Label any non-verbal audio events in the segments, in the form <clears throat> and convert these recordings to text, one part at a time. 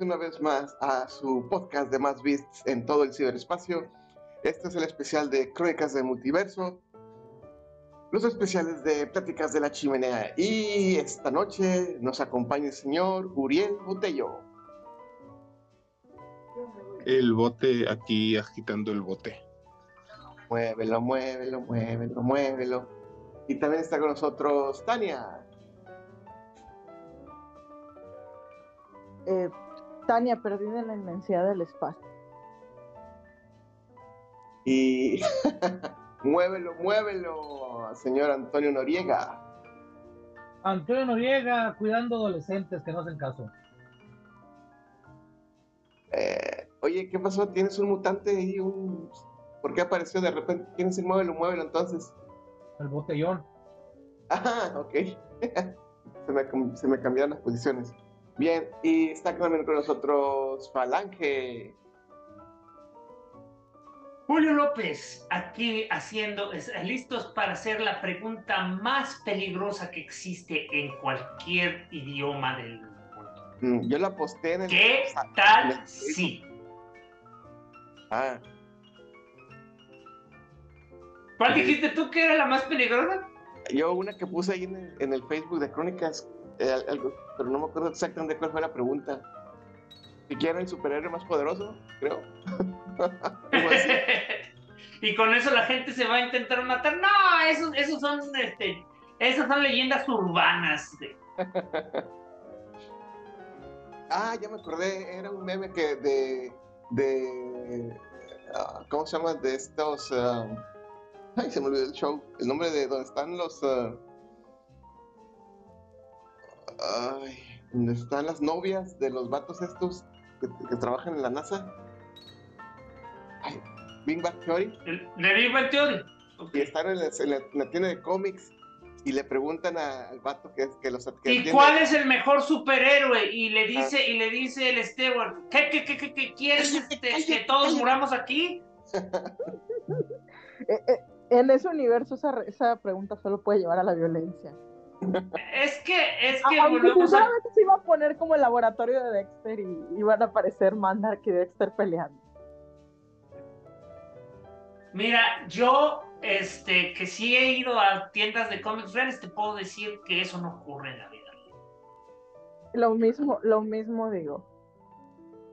Una vez más a su podcast de más bits en todo el ciberespacio. Este es el especial de Crónicas del Multiverso, los especiales de Pláticas de la Chimenea. Y esta noche nos acompaña el señor Uriel Botello. El bote aquí agitando el bote. Muévelo, muévelo, muévelo, muévelo. Y también está con nosotros Tania. Eh, Tania, perdida en la inmensidad del espacio. Y <laughs> muévelo, muévelo, señor Antonio Noriega. Antonio Noriega cuidando adolescentes que no hacen caso. Eh, oye, ¿qué pasó? ¿Tienes un mutante y un... ¿Por qué apareció de repente? ¿Quién se muévelo, muévelo entonces? El botellón. Ah, ok. <laughs> se, me, se me cambiaron las posiciones. Bien, y está también con nosotros Falange. Julio López, aquí haciendo, listos para hacer la pregunta más peligrosa que existe en cualquier idioma del mundo. Mm, yo la posté en el. ¿Qué tal sí? Ah. ¿Cuál dijiste tú que era la más peligrosa? Yo una que puse ahí en el, en el Facebook de Crónicas eh, algo, pero no me acuerdo exactamente cuál fue la pregunta. Si quieren el superhéroe más poderoso, creo. <laughs> <laughs> y con eso la gente se va a intentar matar. No, esos, esos son, este, esas son leyendas urbanas. <laughs> ah, ya me acordé, era un meme que de, de, ah, ¿cómo se llama? De estos, ah, ay, se me olvidó el show, el nombre de donde están los, ah, Ay, ¿dónde están las novias de los vatos estos que, trabajan en la NASA? Ay, Big Bang Theory. ¿De Big Bang Theory? Y están en la, tienda de cómics y le preguntan al vato que, que los que ¿Y cuál es el mejor superhéroe? Y le dice, ah. y le dice el Stewart, ¿qué, qué, qué, qué, quieres este, que todos muramos aquí? <laughs> Eh, eh, en ese universo esa, esa pregunta solo puede llevar a la violencia. Es que, es que Aunque se iba a poner como el laboratorio de Dexter y iban a aparecer Mandark y Dexter peleando. Mira, yo, este, que sí he ido a tiendas de cómics reales, te puedo decir que eso no ocurre en la vida. Lo mismo, lo mismo digo.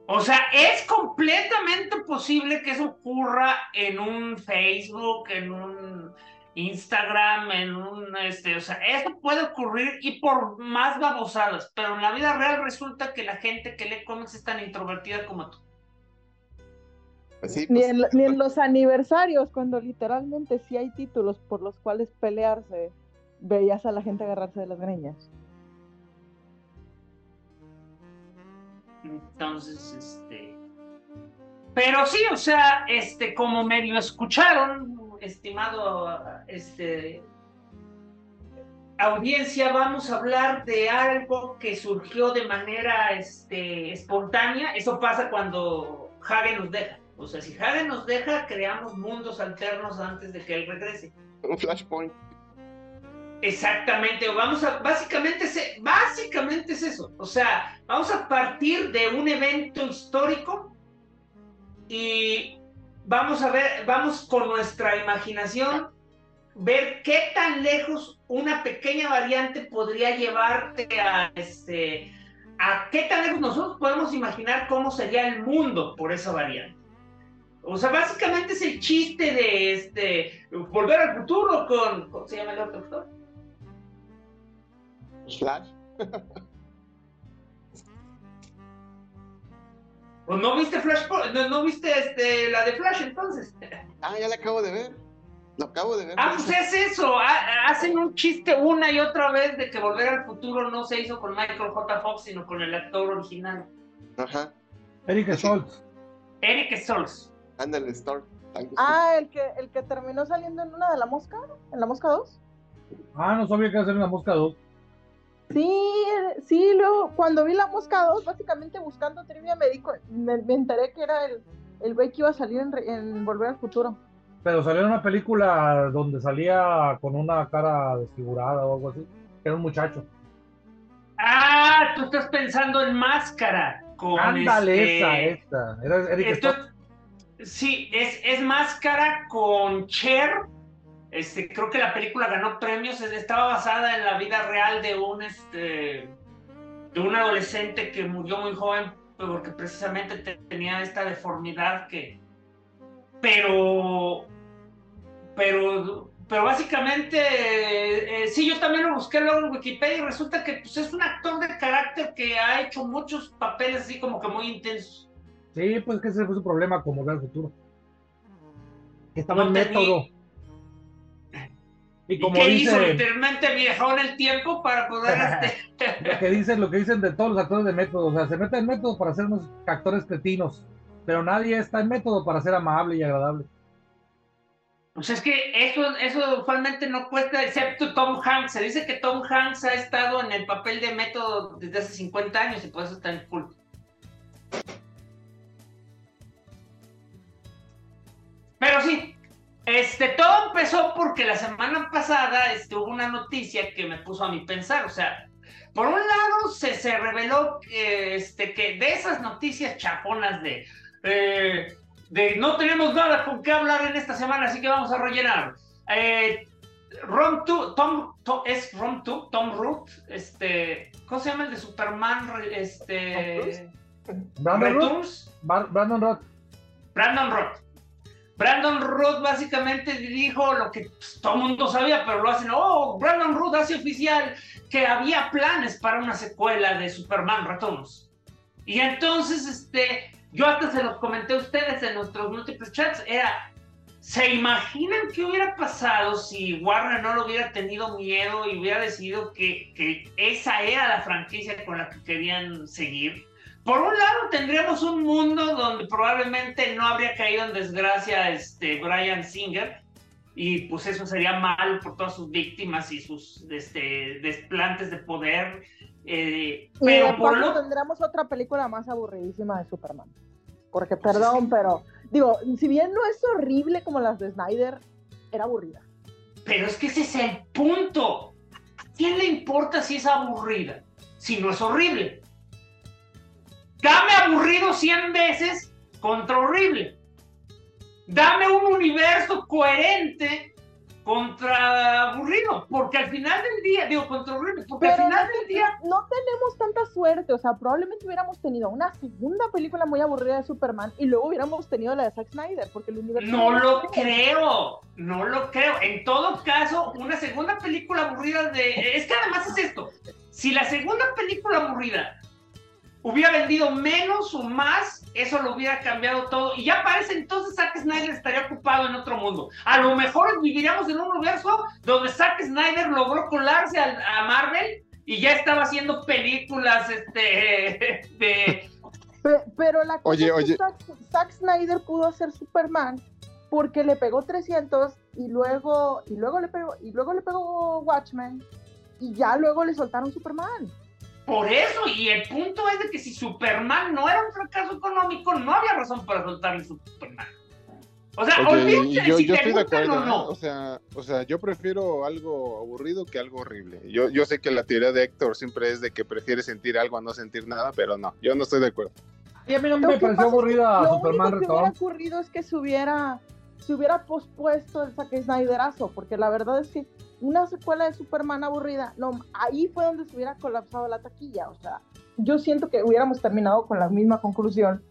O sea, es completamente posible que eso ocurra en un Facebook, en un Instagram, en un, este, o sea, eso puede ocurrir y por más babosadas, pero en la vida real resulta que la gente que lee cómics es tan introvertida como tú. Pues sí, Ni pues, en, ni en los aniversarios, cuando literalmente sí hay títulos por los cuales pelearse, veías a la gente agarrarse de las greñas. Entonces, este. Pero sí, o sea, este, como medio escucharon, estimado este audiencia, vamos a hablar de algo que surgió de manera este, espontánea. Eso pasa cuando Hagen nos deja. O sea, si Hagen nos deja, creamos mundos alternos antes de que él regrese. un flashpoint. Exactamente, vamos a, básicamente, es- básicamente es eso. O sea, vamos a partir de un evento histórico y vamos a ver, vamos con nuestra imaginación, ver qué tan lejos una pequeña variante podría llevarte a este, a qué tan lejos nosotros podemos imaginar cómo sería el mundo por esa variante. O sea, básicamente es el chiste de este volver al futuro con, ¿cómo se llama el otro actor? Flash. <laughs> Pues no viste Flash, no, no viste este, la de Flash entonces. Ah, ya la acabo de ver. Lo acabo de ver. Ah, pues es eso. ha- Hacen un chiste una y otra vez de que Volver al Futuro no se hizo con Michael J. Fox, sino con el actor original, Ajá. Eric Stoltz. Eric Stoltz. Ándale, you. Ah, el que, el que terminó saliendo en una de la mosca, en la mosca 2. Ah, no sabía que iba a ser una mosca 2. Sí, sí, luego cuando vi la mosca 2, básicamente buscando trivia me, di me, me enteré que era el, el güey que iba a salir en, re- en Volver al Futuro. Pero salió en una película donde salía con una cara desfigurada o algo así. Era un muchacho. Ah, tú estás pensando en Máscara. Con Ándale, este- esa, esa. Era Eric sí, es, es Máscara con Cher. Este, creo que la película ganó premios. es- Estaba basada en la vida real de un este de un adolescente que murió muy joven porque precisamente te- tenía esta deformidad que pero pero pero básicamente eh, eh, sí yo también lo busqué luego en Wikipedia y resulta que pues, es un actor de carácter que ha hecho muchos papeles así como que muy intensos Sí, pues que ese fue su problema Volver al Futuro. Que estaba No en tenía- método. Y ¿Y como qué hizo? dice, Literalmente viajó en el tiempo para poder <laughs> este, lo que dicen, lo que dicen de todos los actores de método, o sea, se meten en método para ser unos actores cretinos, pero nadie está en método para ser amable y agradable. Pues es que eso, eso usualmente no cuesta, excepto Tom Hanks. Se dice que Tom Hanks ha estado en el papel de método desde hace 50 años y por eso está en culto. Pero sí, este, todo empezó porque la semana pasada este, hubo una noticia que me puso a mí pensar. O sea, por un lado se, se reveló que, este, que de esas noticias chafonas de... eh, de no tenemos nada con qué hablar en esta semana, así que vamos a rellenar. Eh, Rom Tom, Tom- es Rom Tu- Tom Root, este, ¿cómo se llama el de Superman? Este, Brandon Roth, Returns, Bar- Brandon Roth, Brandon Roth. Brandon Roth básicamente dijo lo que pues, todo mundo sabía, pero lo hacen, oh, Brandon Roth hace oficial que había planes para una secuela de Superman Returns. Y entonces, este, yo hasta se los comenté a ustedes en nuestros múltiples chats, era, ¿se imaginan qué hubiera pasado si Warner no lo hubiera tenido miedo y hubiera decidido que, que esa era la franquicia con la que querían seguir? Por un lado tendríamos un mundo donde probablemente no habría caído en desgracia este Brian Singer y pues eso sería malo por todas sus víctimas y sus este, desplantes de poder. eh, Y pero por lo tendremos otra película más aburridísima de Superman. Porque, perdón, pero digo, si bien no es horrible como las de Snyder, era aburrida. Pero es que ese es el punto. ¿quién le importa si es aburrida? Si no es horrible. Dame aburrido 100 veces contra horrible. Dame un universo coherente contra aburrido, porque al final del día, digo, contra aburrido, porque al final del día... No tenemos tanta suerte, o sea, probablemente hubiéramos tenido una segunda película muy aburrida de Superman y luego hubiéramos tenido la de Zack Snyder, porque el universo... No lo creo, no lo creo. En todo caso, una segunda película aburrida de... Es que además es esto, si la segunda película aburrida hubiera vendido menos o más, eso lo hubiera cambiado todo. Y ya parece entonces Zack Snyder estaría ocupado en otro mundo. A lo mejor viviríamos en un universo donde Zack Snyder logró colarse a, Marvel y ya estaba haciendo películas este, <laughs> de... Pero, la cosa es que Zack, Snyder pudo hacer Superman porque le pegó 300 y luego y luego le pegó y luego le pegó Watchmen y ya luego le soltaron Superman. Por eso, y el punto es de que si Superman no era un fracaso económico, no había razón para soltarle Superman. O sea, olvídate yo, si yo estoy de acuerdo, no. O sea, o sea, yo prefiero algo aburrido que algo horrible. Yo, yo sé que la teoría de Héctor siempre es de que prefiere sentir algo a no sentir nada, pero no, yo no estoy de acuerdo. Y a mí no me pareció aburrida Superman Lo que hubiera ocurrido es que se hubiera, se hubiera pospuesto el saque Snyderazo, porque la verdad es que una secuela de Superman aburrida, no, ahí fue donde se hubiera colapsado la taquilla, o sea, yo siento que hubiéramos terminado con la misma conclusión,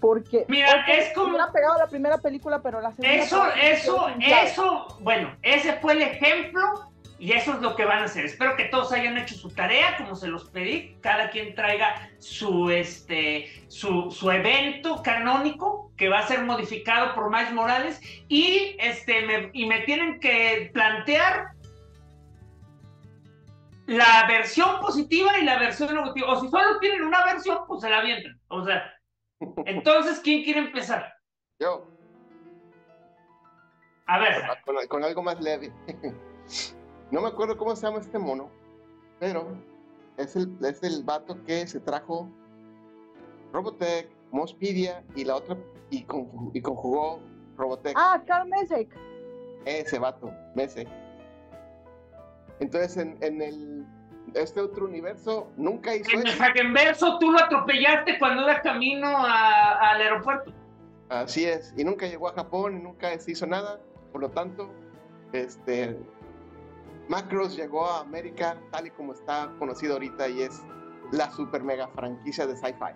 porque Mira, es como hubiera pegado la primera película, pero la segunda Eso, eso, eso, bueno, ese fue el ejemplo y eso es lo que van a hacer. Espero que todos hayan hecho su tarea, como se los pedí. Cada quien traiga su, este, su, su evento canónico que va a ser modificado por Miles Morales y, este, me, y me tienen que plantear la versión positiva y la versión negativa. O si solo tienen una versión, pues se la avientan. O sea, entonces, ¿quién quiere empezar? Yo. A ver. con algo más leve. <laughs> No me acuerdo cómo se llama este mono, pero es el, es el vato que se trajo Robotech, Mospidia y la otra, y, y conjugó Robotech. Ah, Carl Mesek. Ese vato, Mesek. Entonces, en, en el, este otro universo nunca hizo En el verso tú lo atropellaste cuando iba camino al aeropuerto. Así es, y nunca llegó a Japón, nunca se hizo nada, por lo tanto, este, Macros llegó a América tal y como está conocido ahorita y es la super mega franquicia de sci-fi.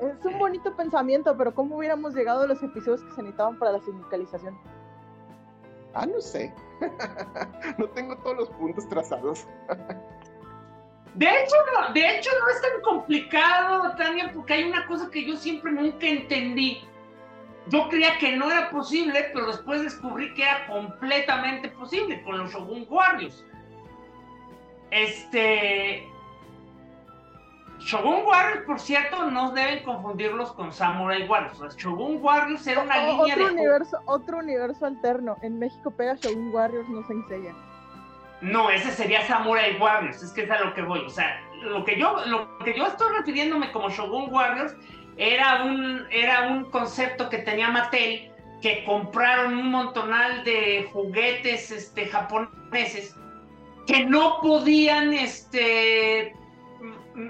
Es un bonito pensamiento, pero ¿cómo hubiéramos llegado a los episodios que se necesitaban para la sindicalización? Ah, no sé. <laughs> no tengo todos los puntos trazados. <laughs> de hecho, no, de hecho, no es tan complicado, Tania, porque hay una cosa que yo siempre nunca entendí yo creía que no era posible, pero después descubrí que era completamente posible con los Shogun Warriors. Este. Shogun Warriors, por cierto, no deben confundirlos con Samurai Warriors. Shogun Warriors era una línea otro Universo, otro universo alterno. En México pega Shogun Warriors, no se enseña. No, ese sería Samurai Warriors. Es que es a lo que voy. O sea, lo que yo, lo que yo estoy refiriéndome como Shogun Warriors era un, era un concepto que tenía Mattel, que compraron un montonal de juguetes este, japoneses que no podían, este,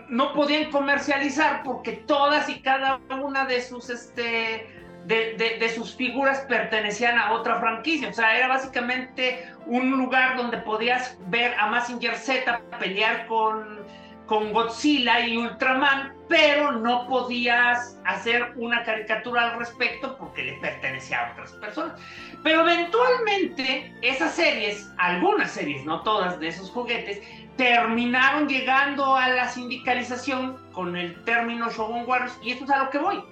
no podían comercializar porque todas y cada una de sus, este, de, de, sus figuras pertenecían a otra franquicia. O sea, era básicamente un lugar donde podías ver a Massinger Z pelear con con Godzilla y Ultraman, pero no podías hacer una caricatura al respecto porque le pertenecía a otras personas. Pero eventualmente esas series, algunas series, no todas de esos juguetes, terminaron llegando a la sindicalización con el término Shogun Wars y esto es a lo que voy.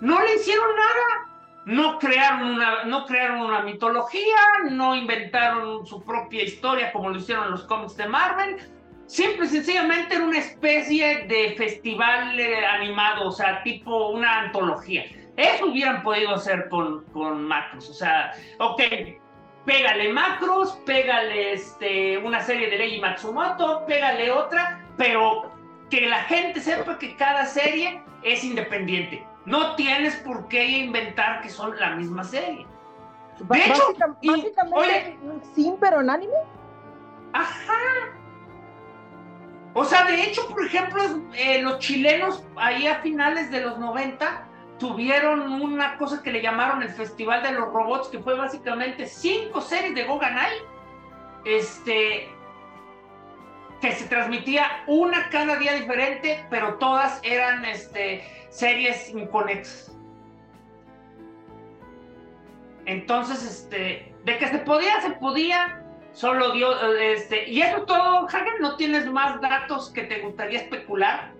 No le hicieron nada, no crearon una, no crearon una mitología, no inventaron su propia historia como lo hicieron los cómics de Marvel, Simple y sencillamente era una especie de festival eh, animado, o sea, tipo una antología. Eso hubieran podido hacer con, con Macros. O sea, ok, pégale Macros, pégale este, una serie de Leiji Matsumoto, pégale otra, pero que la gente sepa que cada serie es independiente. No tienes por qué inventar que son la misma serie. De hecho, básicamente, oye, sin pero en anime. Ajá. O sea, de hecho, por ejemplo, eh, los chilenos ahí a finales de los 90 tuvieron una cosa que le llamaron el Festival de los Robots, que fue básicamente cinco series de Goganai, este, que se transmitía una cada día diferente, pero todas eran este, series inconexas. Entonces, este, de que se podía, se podía, solo dio, este, y eso todo, Hagen, ¿no tienes más datos que te gustaría especular?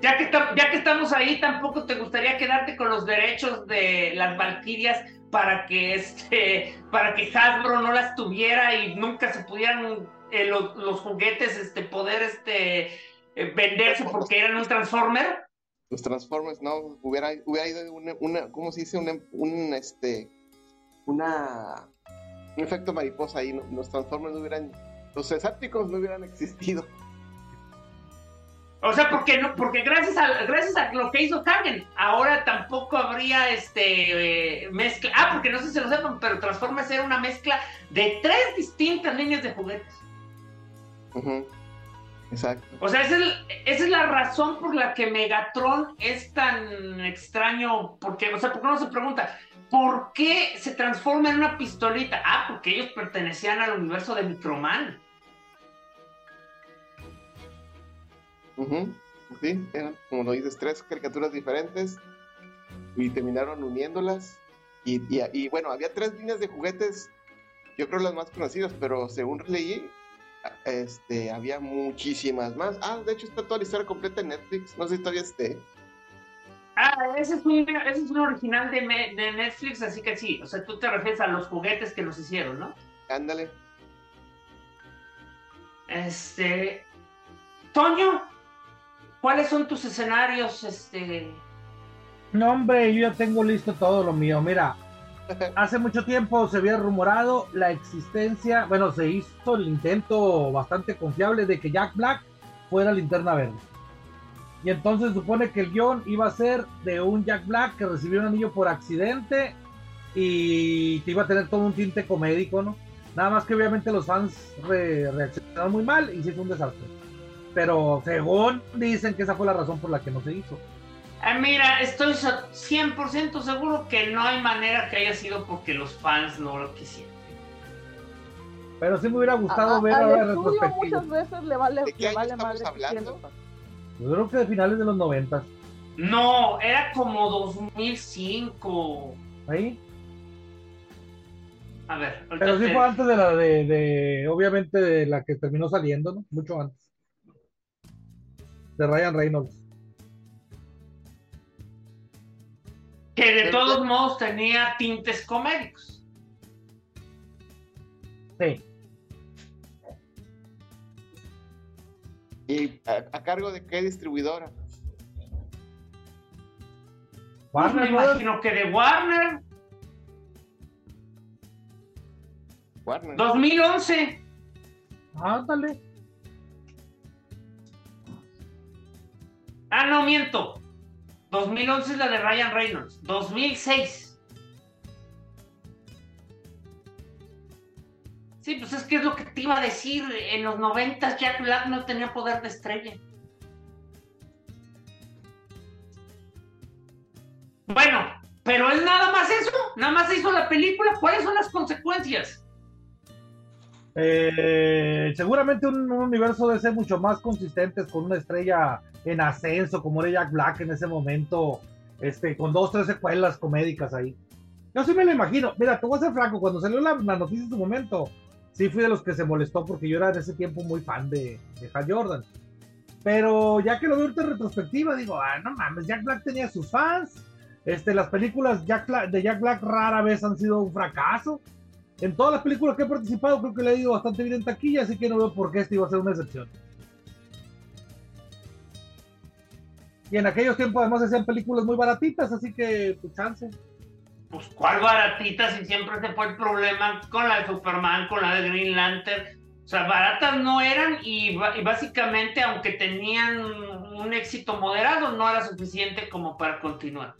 Ya que, ya que estamos ahí, tampoco te gustaría quedarte con los derechos de las Valkyrias para que este, para que Hasbro no las tuviera y nunca se pudieran eh, los, juguetes este, poder este, eh, venderse porque eran un Transformer. Los Transformers, no, hubiera, hubiera ido una, una, ¿cómo se dice? Una, un, este, una, un efecto mariposa ahí, los Transformers no hubieran, los escépticos no hubieran existido. O sea, porque no, porque gracias a gracias a lo que hizo Hagen, ahora tampoco habría este eh, mezcla. Ah, porque no sé si lo sepan, pero Transformers era una mezcla de tres distintas líneas de juguetes. Exacto. O sea, esa es, la razón por la que Megatron es tan extraño. Porque, o sea, porque uno se pregunta, ¿por qué se transforma en una pistolita? Ah, porque ellos pertenecían al universo de Microman. Sí, eran, como lo dices, tres caricaturas diferentes y terminaron uniéndolas. Y, y, bueno, había tres líneas de juguetes, yo creo las más conocidas, pero según leí, este, había muchísimas más. Ah, de hecho está toda la historia completa en Netflix, no sé si todavía esté. Ah, ese es un, ese es un original de, de, Netflix, así que sí, o sea, tú te refieres a los juguetes que los hicieron, ¿no? Ándale. Este... Toño, ¿Cuáles son tus escenarios? Este... No, hombre, yo ya tengo listo todo lo mío. Mira, <laughs> hace mucho tiempo se había rumorado la existencia, bueno, se hizo el intento bastante confiable de que Jack Black fuera linterna verde. Y entonces supone que el guion iba a ser de un Jack Black que recibió un anillo por accidente y que iba a tener todo un tinte comédico, ¿no? Nada más que obviamente los fans reaccionaron muy mal y se hizo un desastre pero según dicen que esa fue la razón por la que no se hizo. Ah, mira, estoy 100% seguro que no hay manera que haya sido porque los fans no lo quisieron. Pero sí me hubiera gustado ver ahora retrospectiva. muchas veces le vale, ¿De qué le vale estamos hablando? Yo creo que de finales de los 90. No, era como 2005. ¿Ahí? A ver. Pero sí fue antes de la de, de, obviamente, de la que terminó saliendo, ¿no? Mucho antes de Ryan Reynolds. Que de todos modos tenía tintes comédicos. Sí. ¿Y a, cargo de qué distribuidora? Warner, me imagino que de Warner. Warner. 2011. Ándale. Ah, no, miento. 2011 es la de Ryan Reynolds. 2006. Sí, pues es que es lo que te iba a decir. En los 90 Jack Black no tenía poder de estrella. Bueno, pero es nada más eso. Nada más hizo la película. ¿Cuáles son las consecuencias? Eh, seguramente un, universo de ser mucho más consistente con una estrella en ascenso, como era Jack Black en ese momento, este, con dos, tres secuelas comédicas ahí. Yo sí me lo imagino. Mira, te voy a ser franco, cuando salió la, noticia en su momento, sí fui de los que se molestó porque yo era en ese tiempo muy fan de, de Hal Jordan. Pero ya que lo veo en retrospectiva, digo, ah, no mames, Jack Black tenía sus fans. Este, las películas Jack de Jack Black rara vez han sido un fracaso. En todas las películas que he participado creo que le he ido bastante bien en taquilla, así que no veo por qué este iba a ser una excepción. Y en aquellos tiempos además hacían películas muy baratitas, así que pues chance. Pues cuál baratitas y siempre se fue el problema con la de Superman, con la de Green Lantern. O sea, baratas no eran y, y básicamente aunque tenían un éxito moderado no era suficiente como para continuar.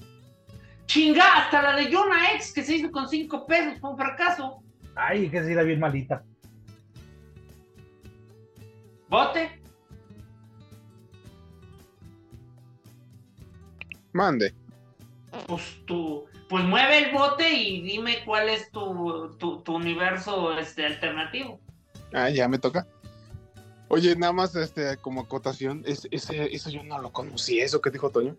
Chinga, hasta la de Jonah X que se hizo con cinco pesos fue un fracaso. Ay, que sí era bien malita. ¿Bote? Mande. Pues tú, pues mueve el bote y dime cuál es tu, tu, tu universo este, alternativo. Ah, ya me toca. Oye, nada más este, como acotación, es- ese, eso yo no lo conocí, eso que dijo Toño.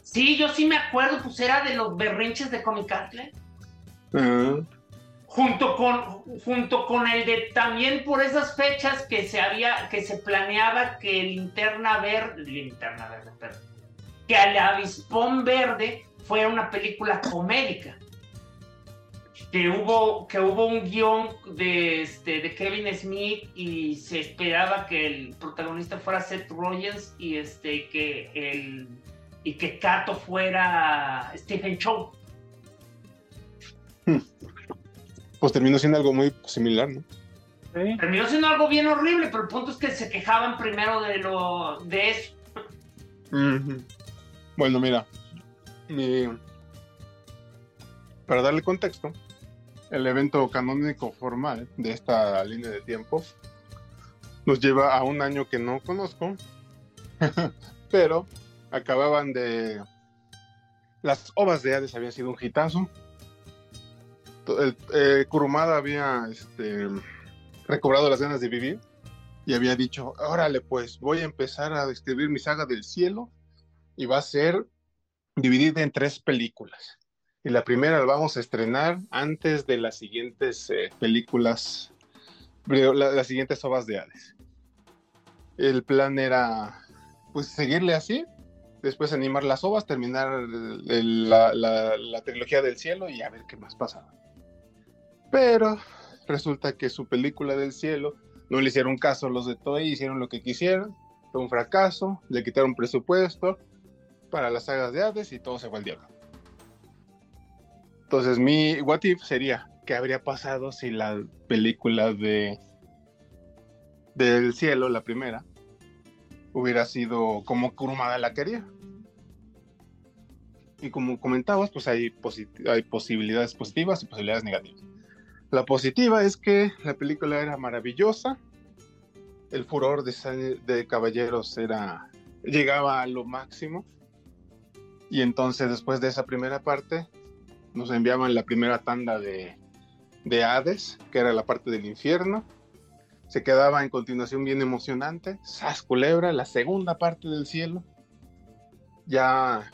Sí, yo sí me acuerdo, pues era de los berrinches de Comicatle. Ah, Junto con, junto con el de también por esas fechas que se había, que se planeaba que Linterna Verde, Linterna Verde, perdón, que el Avispón Verde fuera una película comédica. Que hubo, que hubo un guion de, este, de Kevin Smith y se esperaba que el protagonista fuera Seth Rollins y este que el y que Kato fuera Stephen Chow. pues terminó siendo algo muy similar, ¿no? Sí. Terminó siendo algo bien horrible, pero el punto es que se quejaban primero de lo de eso. Bueno, mira, mi- para darle contexto, el evento canónico formal de esta línea de tiempo nos lleva a un año que no conozco, <laughs> pero acababan de... Las ovas de Hades habían sido un hitazo. El, eh, Kurumada había este, recobrado las ganas de vivir y había dicho, órale pues, voy a empezar a escribir mi saga del cielo y va a ser dividida en tres películas. Y la primera la vamos a estrenar antes de las siguientes eh, películas, las siguientes obras de Hades. El plan era, pues, seguirle así, después animar las ovas, terminar la, la- la trilogía del cielo y a ver qué más pasaba. Pero resulta que su película del cielo no le hicieron caso los de Toei, hicieron lo que quisieron, fue un fracaso, le quitaron presupuesto para las sagas de Hades y todo se fue al diablo. Entonces mi what if sería, ¿qué habría pasado si la película de del cielo, la primera, hubiera sido como Kurumada la quería? Y como comentabas, pues hay, posi- hay posibilidades positivas y posibilidades negativas. La positiva es que la película era maravillosa, el furor de, de caballeros era llegaba a lo máximo y entonces después de esa primera parte nos enviaban la primera tanda de, de Hades, que era la parte del infierno. Se quedaba en continuación bien emocionante. Sas Culebra, la segunda parte del cielo. Ya,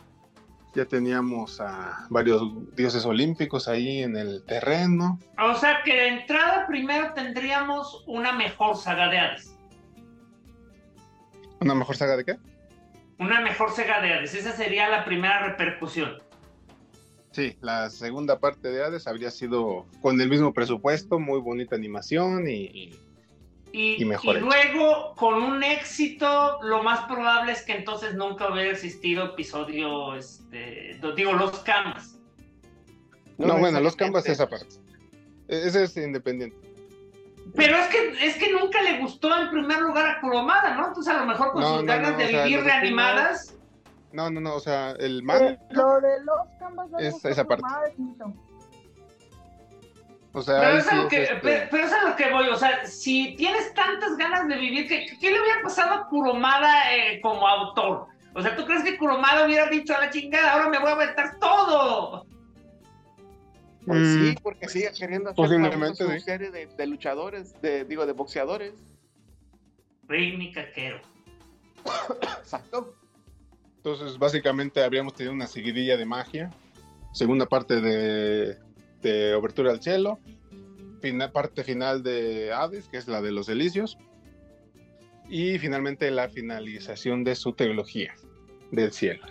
ya teníamos a varios dioses olímpicos ahí en el terreno. O sea que de entrada primero tendríamos una mejor saga de Hades. ¿Una mejor saga de qué? Una mejor saga de Hades. Esa sería la primera repercusión. Sí, la segunda parte de Hades habría sido con el mismo presupuesto, muy bonita animación y, y- Y, Y mejor y hecho. luego, con un éxito, lo más probable es que entonces nunca hubiera existido episodio, este, digo, los camas. No, bueno, los exactamente. canvas esa parte. E- Ese es independiente. Pero es que, es que nunca le gustó en primer lugar a Kuromada, ¿no? Entonces a lo mejor con No, sus no, ganas no, de o sea, vivir reanimadas, No, no, no, o sea, el Eh, manga, lo de los canvas no me Es esa parte. o sea, pero es, sí lo es que, este- pero, pero es a lo que voy, o sea, si tienes tantas ganas de vivir, ¿qué, qué le hubiera pasado a Kuromada eh, como autor? O sea, ¿tú crees que Kuromada hubiera dicho a la chingada, ahora me voy a aventar todo? Pues Mm, sí, porque sigue queriendo hacer posiblemente, sí. serie de, de luchadores, de, digo, de boxeadores. Rini Caquero. Exacto. Entonces, básicamente habríamos tenido una seguidilla de magia, segunda parte de, de Obertura al Cielo, parte final de Hades, que es la de los delicios, y finalmente la finalización de su trilogía del cielo.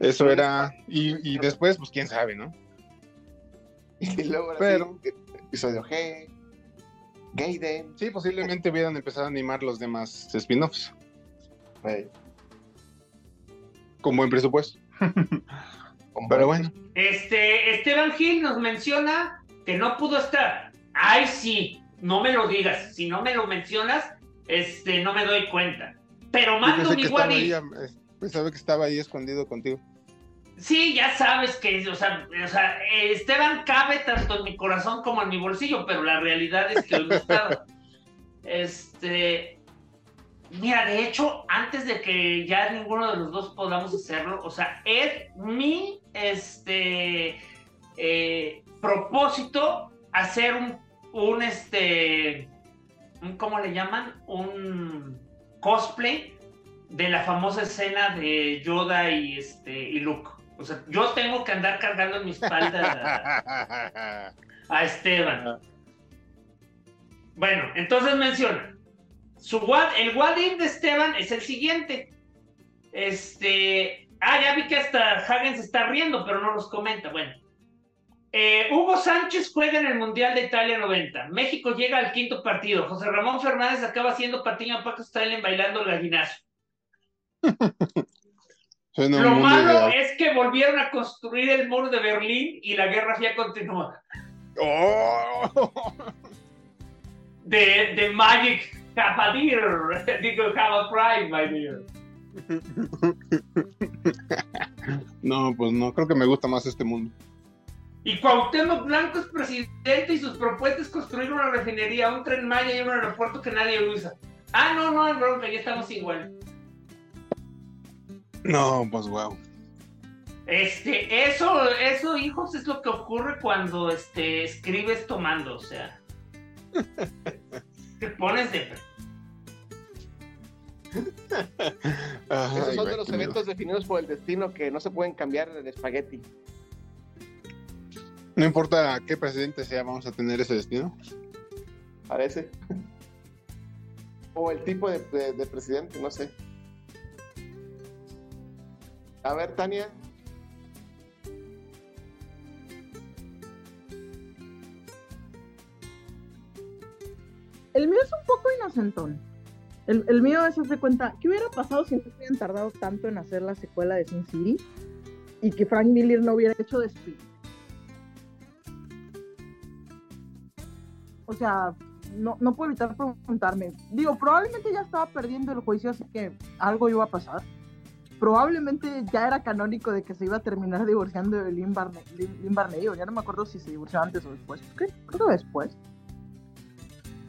Eso era, y, y después, pues quién sabe, ¿no? <laughs> Y luego Pero- sí, episodio G, Gaiden. Sí, posiblemente hubieran empezado a animar los demás spin-offs, con buen presupuesto. <laughs> Pero bueno, Este, Esteban Gil nos menciona que no pudo estar. Ay, sí, no me lo digas. Si no me lo mencionas, este, no me doy cuenta. Pero mando mi eh, pensaba que estaba ahí escondido contigo. Sí, ya sabes que, o sea, o sea, Esteban cabe tanto en mi corazón como en mi bolsillo, pero la realidad es que hoy no estaba. Este, mira, de hecho, antes de que ya ninguno de los dos podamos hacerlo, o sea, es mi, este, eh, propósito hacer un, un, este, ¿cómo le llaman? Un cosplay de la famosa escena de Yoda y, este, y Luke. O sea, yo tengo que andar cargando en mi espalda a, a Esteban. Bueno, entonces menciona. Su what, el what if de Esteban es el siguiente. Este. Ah, ya vi que hasta Hagen se está riendo, pero no nos comenta. Bueno. Eh, Hugo Sánchez juega en el Mundial de Italia 90. México llega al quinto partido. José Ramón Fernández acaba haciendo patiño a Paco Stalin bailando el gallinazo. <laughs> Suena Lo malo es que volvieron a construir el muro de Berlín y la guerra fría continúa. ¡Oh! De, de Magic Capadir, digo, have a pride, my dear. No, pues no, creo que me gusta más este mundo. Y Cuauhtémoc Blanco es presidente y sus propuestas es construir una refinería, un tren Maya y un aeropuerto que nadie usa. Ah, no, no, bro, ya estamos igual. No, pues wow. Este, eso, eso, hijos, es lo que ocurre cuando este, escribes tomando, o sea. Te pones de. <laughs> Esos son de los eventos definidos por el destino que no se pueden cambiar en espagueti. No importa qué presidente sea, vamos a tener ese destino. Parece. o el tipo de, de- de presidente, no sé. A ver, Tania. El mío es un poco inocentón. El, mío es, de cuenta, ¿qué hubiera pasado si no hubieran tardado tanto en hacer la secuela de Sin City? Y que Frank Miller no hubiera hecho de Speed. O sea, no, no puedo evitar preguntarme. Digo, probablemente ya estaba perdiendo el juicio, así que algo iba a pasar. Probablemente ya era canónico de que se iba a terminar divorciando de Lynn Barney. Lynn- Lynn Barney, o ya no me acuerdo si se divorció antes o después. Creo, creo que después.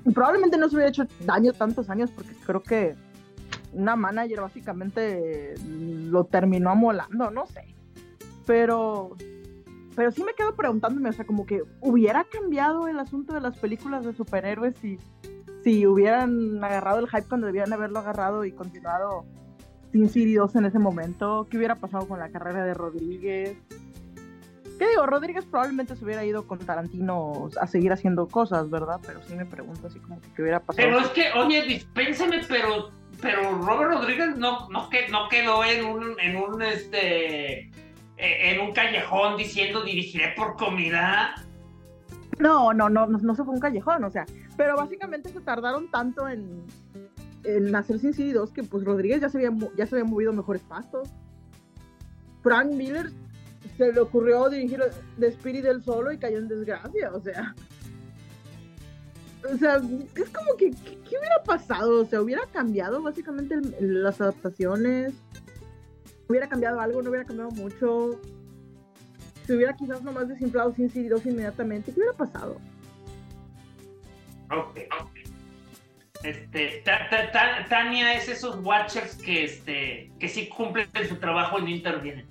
Y probablemente no se hubiera hecho daño tantos años porque creo que una manager básicamente lo terminó amolando, no sé. Pero, pero sí me quedo preguntándome, o sea, como que hubiera cambiado el asunto de las películas de superhéroes si, si hubieran agarrado el hype cuando debían haberlo agarrado y continuado Sin City 2 en ese momento. ¿Qué hubiera pasado con la carrera de Rodríguez? ¿Qué digo? Rodríguez probablemente se hubiera ido con Tarantino a seguir haciendo cosas, ¿verdad? Pero sí me pregunto así como que qué hubiera pasado. Pero es que, oye, dispénseme, pero, pero Robert Rodríguez no, no, que, no quedó en un, en un, este, eh, en un callejón diciendo dirigiré por comida. No, no, no, no, no se fue un callejón, o sea, pero básicamente se tardaron tanto en, en hacer Sin City 2 que pues Rodríguez ya se había, ya se había movido mejores pastos. Frank Miller se le ocurrió dirigir The Spirit del solo y cayó en desgracia, o sea. O sea, es como que, ¿qué, hubiera pasado? O sea, hubiera cambiado básicamente las adaptaciones. Hubiera cambiado algo, no hubiera cambiado mucho. Se hubiera quizás nomás desinflado Sin City 2 inmediatamente. ¿Qué hubiera pasado? Ok, ok. Este, Ta- Ta- Ta- Tania es esos watchers que, este, que sí cumplen su trabajo y no intervienen.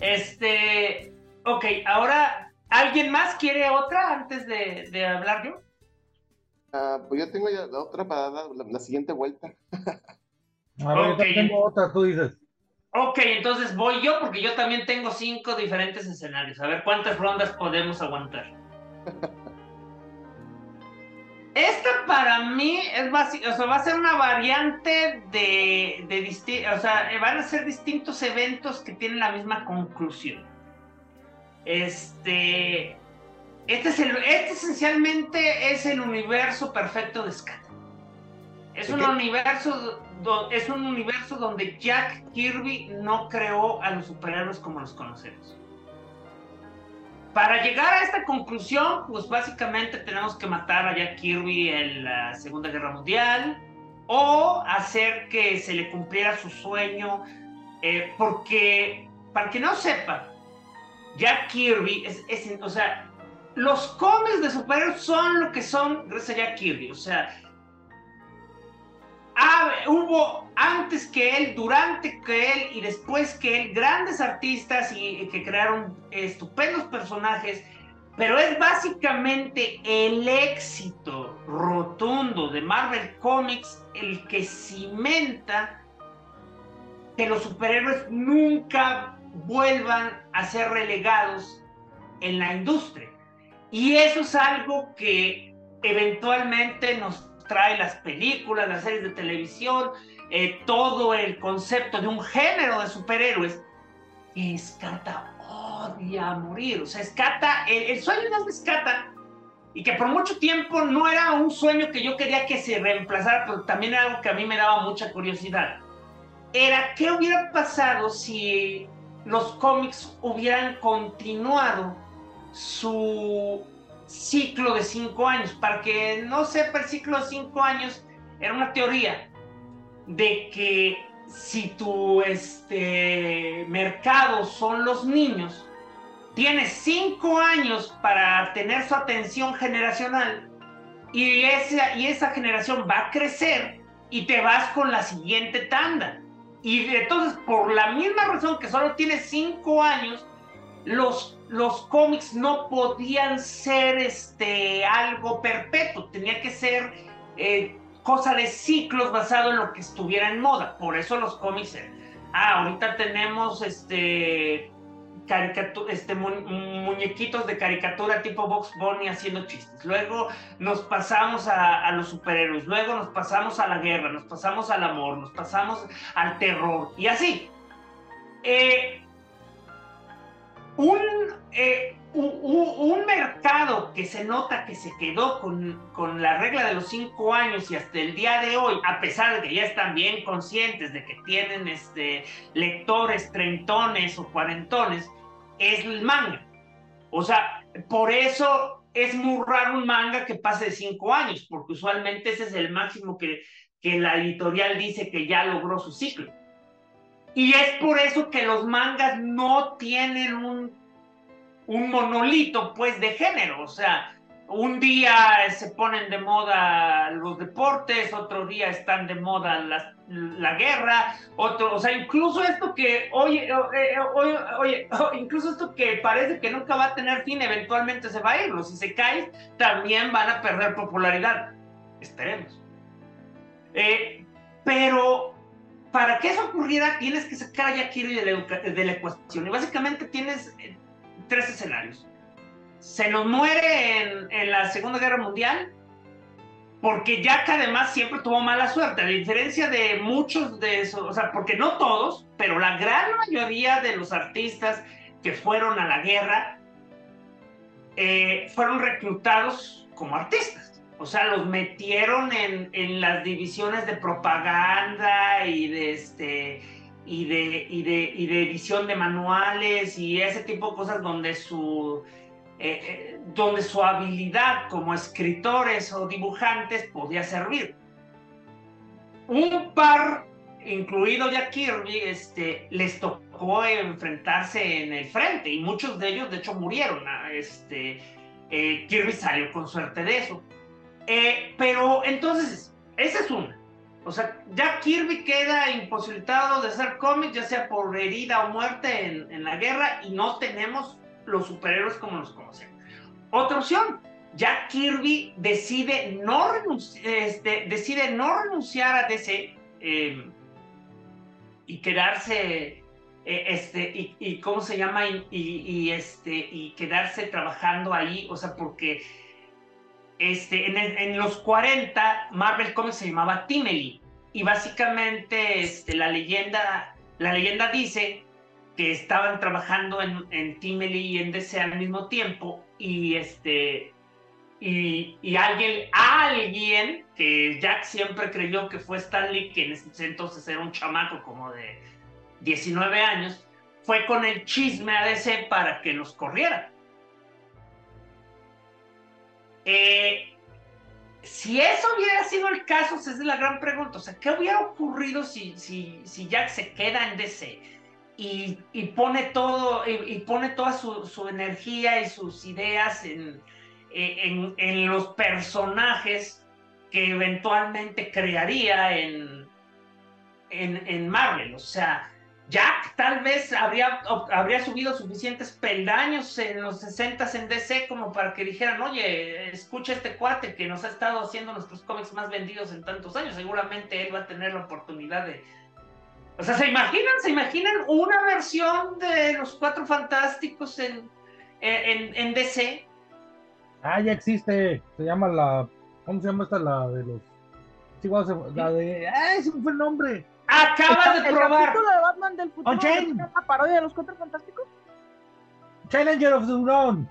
Este, ok, ahora, ¿alguien más quiere otra antes de, de hablar yo? Ah, pues yo tengo ya la otra para dar la, la siguiente vuelta. A ver, yo Ok. también tengo otra, tú dices. Ok, entonces voy yo porque yo también tengo cinco diferentes escenarios. A ver cuántas rondas podemos aguantar. <laughs> Esta para mí es o sea, va a ser una variante de, de disti- o sea, van a ser distintos eventos que tienen la misma conclusión. Este, este, es el, este esencialmente es el universo perfecto de Scat. Es un universo, do- es un universo donde Jack Kirby no creó a los superhéroes como los conocemos. Para llegar a esta conclusión, pues básicamente tenemos que matar a Jack Kirby en la Segunda Guerra Mundial o hacer que se le cumpliera su sueño, eh, porque para que no sepa, Jack Kirby es, o sea, los cómics de superhéroes son lo que son gracias a Jack Kirby, o sea, ya hubo antes que él, durante que él y después que él, grandes artistas y, que crearon estupendos personajes, pero es básicamente el éxito rotundo de Marvel Comics el que cimenta que los superhéroes nunca vuelvan a ser relegados en la industria. Y eso es algo que eventualmente nos trae las películas, las series de televisión, eh, todo el concepto de un género de superhéroes que Escata odia morir. O sea, Escata, el, sueño de Escata, y que por mucho tiempo no era un sueño que yo quería que se reemplazara, pero también era algo que a mí me daba mucha curiosidad, era qué hubiera pasado si los cómics hubieran continuado su ciclo de cinco años. Para que no sepa el ciclo de cinco años, era una teoría de que si tu este, mercado son los niños, tienes cinco años para tener su atención generacional y esa, y esa generación va a crecer y te vas con la siguiente tanda. Y entonces, por la misma razón que solo tienes cinco años, los, los cómics no podían ser este, algo perpetuo, tenía que ser eh, cosa de ciclos basado en lo que estuviera en moda. Por eso los cómics, eh, ah, ahorita tenemos este, este muñequitos de caricatura tipo Box Bunny haciendo chistes. Luego nos pasamos a, a, los superhéroes, luego nos pasamos a la guerra, nos pasamos al amor, nos pasamos al terror y así. Eh, un, eh, un, mercado que se nota que se quedó con, con, la regla de los cinco años y hasta el día de hoy, a pesar de que ya están bien conscientes de que tienen este, lectores treintones o cuarentones, es el manga. O sea, por eso es muy raro un manga que pase de cinco años, porque usualmente ese es el máximo que, que la editorial dice que ya logró su ciclo. Y es por eso que los mangas no tienen un, un monolito, pues, de género. O sea, un día se ponen de moda los deportes, otro día están de moda la, guerra, otro, o sea, incluso esto que, oye, eh, oye, oye, incluso esto que parece que nunca va a tener fin, eventualmente se va a ir. Si se cae, también van a perder popularidad. Esperemos. Eh, pero para que eso ocurriera, tienes que sacar a Jack Kirby de la, ecuación. Y básicamente tienes eh, tres escenarios. Se nos muere en, la Segunda Guerra Mundial, porque Jack además siempre tuvo mala suerte, a diferencia de muchos de esos, o sea, porque no todos, pero la gran mayoría de los artistas que fueron a la guerra eh, fueron reclutados como artistas. O sea, los metieron en, en las divisiones de propaganda y de este y de, y de, y de edición de manuales y ese tipo de cosas donde su, eh, eh, donde su habilidad como escritores o dibujantes podía servir. Un par, incluido Jack Kirby, este, les tocó enfrentarse en el frente y muchos de ellos de hecho murieron. Este, eh, Kirby salió con suerte de eso. Eh, pero entonces, esa es una. O sea, ya Kirby queda imposibilitado de hacer cómics, ya sea por herida o muerte en, la guerra, y no tenemos los superhéroes como los conocemos. Otra opción, Jack Kirby decide no, este, decide no renunciar a DC em, y quedarse, eh, este, y, ¿cómo se llama? Y, este, y quedarse trabajando ahí, o sea, porque este, en, los 40 Marvel Comics se llamaba Timely y básicamente este, la, leyenda, la leyenda dice que estaban trabajando en, en Timely y en DC al mismo tiempo y este y, alguien, alguien que Jack siempre creyó que fue Stanley, que en ese entonces era un chamaco como de 19 años, fue con el chisme a DC para que los corriera. Eh, si eso hubiera sido el caso, es la gran pregunta. O sea, ¿qué hubiera ocurrido si, si, si Jack se queda en DC y, y pone todo, y, pone toda su, su, energía y sus ideas en, en, en, los personajes que eventualmente crearía en, en, en Marvel. O sea, Jack tal vez habría, habría subido suficientes peldaños en los 60 en DC como para que dijeran, oye, escucha este cuate que nos ha estado haciendo nuestros cómics más vendidos en tantos años, seguramente él va a tener la oportunidad de... O sea, ¿se imaginan? ¿Se imaginan una versión de los Cuatro Fantásticos en, en, en DC? Ah, ya existe, se llama la... ¿Cómo se llama esta? La de los... Sí, la de... ¡Ah, ese fue el nombre! Acaba de probar. ¿El capítulo de Batman del futuro es una parodia de los Cuatro Fantásticos? Challenger of the Unknown.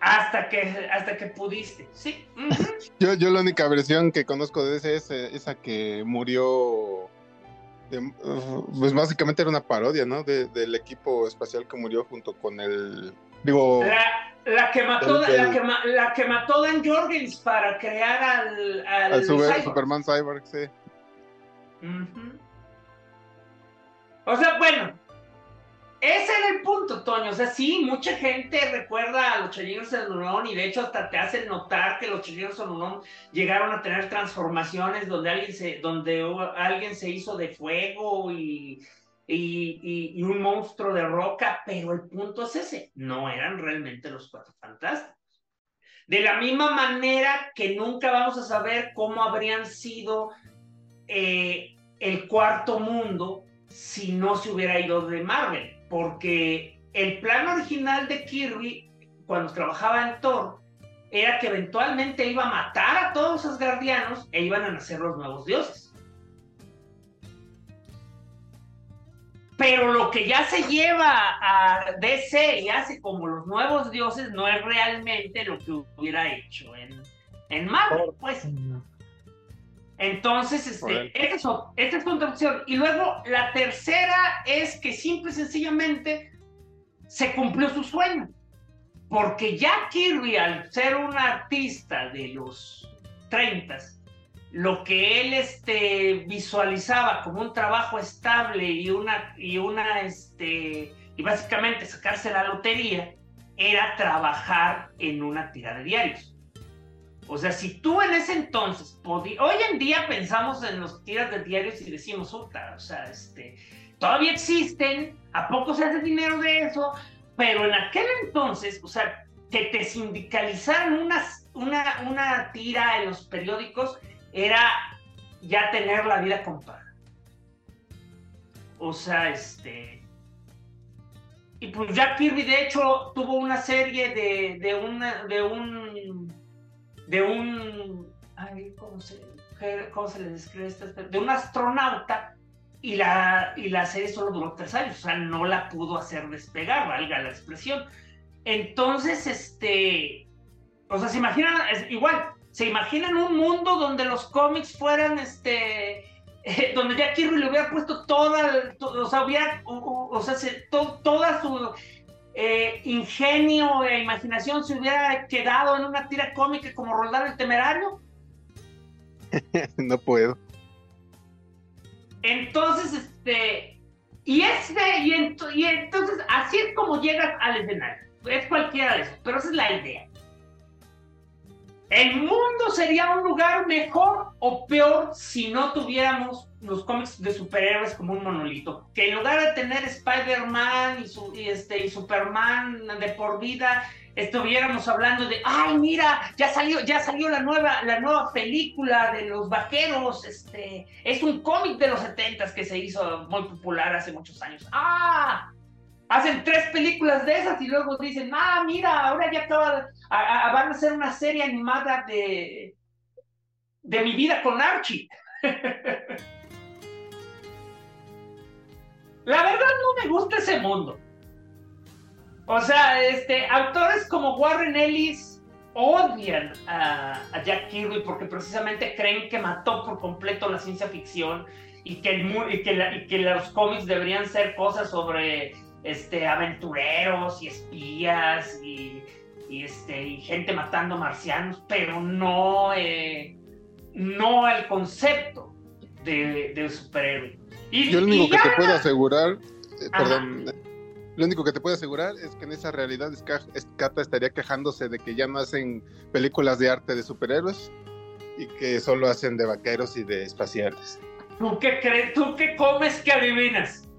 Hasta que, hasta que pudiste, sí. yo, yo la única versión que conozco de ese es eh, esa que murió. pues básicamente era una parodia, ¿no? del equipo espacial que murió junto con el. Digo. La, que mató, la, que, la que mató Dan Jorgens para crear al. Al, Superman Cyborg, sí. O sea, bueno, ese era el punto, Toño. O sea, sí, mucha gente recuerda a los Challenger de Lulón y de hecho hasta te hacen notar que los Challenger de Lulón llegaron a tener transformaciones donde alguien se, donde alguien se hizo de fuego y, y, y, un monstruo de roca, pero el punto es ese, no eran realmente los cuatro fantásticos. De la misma manera que nunca vamos a saber cómo habrían sido eh, el cuarto mundo si no se hubiera ido de Marvel, porque el plan original de Kirby, cuando trabajaba en Thor, era que eventualmente iba a matar a todos los guardianos e iban a nacer los nuevos dioses. Pero lo que ya se lleva a DC y hace como los nuevos dioses no es realmente lo que hubiera hecho en, en Marvel, pues. Entonces, este, esta es contracción. Y luego la tercera es que simple y sencillamente se cumplió su sueño. Porque ya Kirby, al ser un artista de los 30, lo que él este, visualizaba como un trabajo estable y una, y una, este, y básicamente sacarse la lotería, era trabajar en una tira de diarios. O sea, si tú en ese entonces hoy en día pensamos en los tiras de diarios y decimos, puta, o sea, este, todavía existen, ¿a poco se hace dinero de eso? Pero en aquel entonces, o sea, que te sindicalizaran una, una, una tira en los periódicos era ya tener la vida comparada. O sea, este... Y pues Jack Kirby, de hecho, tuvo una serie de, de un de un, ¿cómo se, cómo se le describe esto? De un astronauta y la, y la serie solo duró tres años, o sea, no la pudo hacer despegar, valga la expresión. Entonces, este, o sea, se imaginan, igual, se imaginan un mundo donde los cómics fueran, este, donde ya Kirby le hubiera puesto toda, o sea, hubiera, o, sea, toda su eh, ingenio e imaginación se hubiera quedado en una tira cómica como Roldar el Temerario? <laughs> no puedo. Entonces, este. Y este, y, y entonces, así es como llegas al escenario. Es cualquiera de esos, pero esa es la idea. ¿El mundo sería un lugar mejor o peor si no tuviéramos los cómics de superhéroes como un monolito? Que en lugar de tener Spider-Man y, su, este, y Superman de por vida, estuviéramos hablando de, ay, mira, ya salió, ya salió la nueva, la nueva película de los vaqueros, este, es un cómic de los 70 que se hizo muy popular hace muchos años. Ah, hacen tres películas de esas y luego dicen, ah, mira, ahora ya acaba, van a hacer una serie animada de, de mi vida con Archie. <laughs> La verdad no me gusta ese mundo. O sea, este, autores como Warren Ellis odian a, Jack Kirby porque precisamente creen que mató por completo la ciencia ficción y que, y que los cómics deberían ser cosas sobre este, aventureros y espías y, este, y gente matando marcianos, pero no, eh, no el concepto de, de superhéroe. Y, Yo lo único que te puedo asegurar, eh, perdón, lo único que te puedo asegurar es que en esa realidad Scata estaría quejándose de que ya no hacen películas de arte de superhéroes y que solo hacen de vaqueros y de espaciales. ¿Tú qué crees? ¿Tú qué comes que adivinas?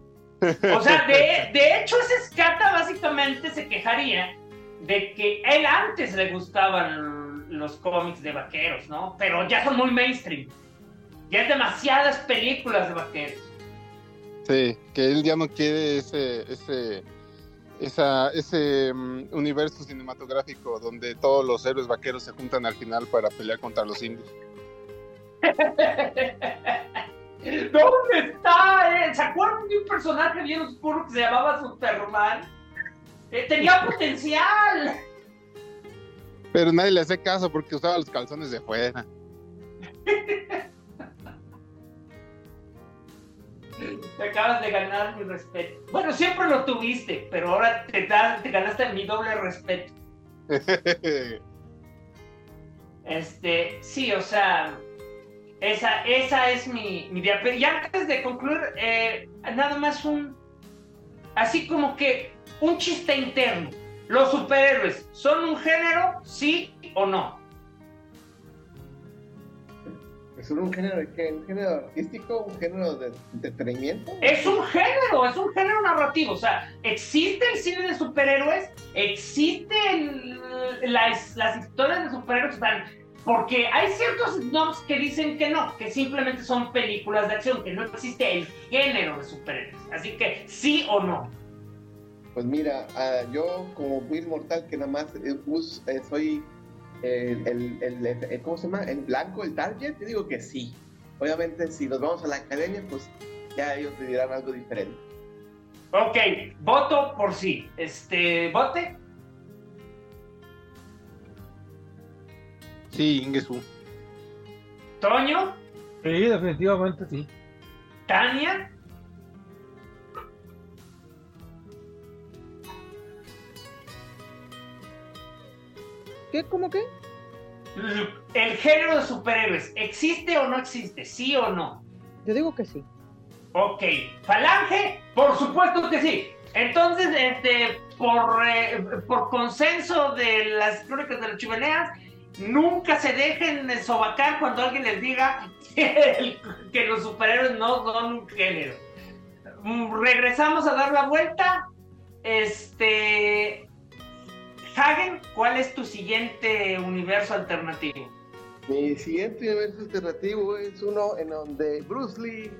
O sea, de, de hecho, ese escata básicamente se quejaría de que él antes le gustaban los cómics de vaqueros, ¿no? Pero ya son muy mainstream. Ya es demasiadas películas de vaqueros. Sí, que él ya no quiere ese, ese, esa, ese mm, universo cinematográfico donde todos los héroes vaqueros se juntan al final para pelear contra los indios. <laughs> ¿Dónde está? Eh? ¿Se acuerdan de un personaje bien oscuro que se llamaba Superman? Eh, tenía potencial. Pero nadie le hace caso porque usaba los calzones de fuera. Te acabas de ganar mi respeto. Bueno, siempre lo tuviste, pero ahora te, te ganaste mi doble respeto. <laughs> este, sí, o sea, esa, esa es mi, mi idea. y antes de concluir, eh, nada más un, así como que un chiste interno. ¿Los superhéroes son un género, sí o no? ¿Es un género qué? ¿Un género artístico? ¿Un género de entretenimiento? Es un género, es un género narrativo. O sea, existe el cine de superhéroes, existen las, las historias de superhéroes, porque hay ciertos snobs que dicen que no, que simplemente son películas de acción, que no existe el género de superhéroes. Así que sí o no. Pues mira, ah, yo como muy mortal que nada más eh, eh, soy el, el, el, ¿cómo se llama? El blanco, el target, te digo que sí. Obviamente, si nos vamos a la academia, pues ya ellos te dirán algo diferente. Ok, voto por sí. Este, ¿vote? Sí, Ingesu. ¿Toño? Sí, definitivamente sí. ¿Tania? ¿Qué? ¿Cómo qué? El género de superhéroes, ¿existe o no existe? ¿Sí o no? Yo digo que sí. Ok. ¿Falange? Por supuesto que sí. Entonces, este, por, eh, por consenso de las crónicas de las chimeneas, nunca se dejen sobacar cuando alguien les diga que, que los superhéroes no son un género. Regresamos a dar la vuelta. Este, Hagen, ¿cuál es tu siguiente universo alternativo? Mi siguiente universo alternativo es uno en donde Bruce Lee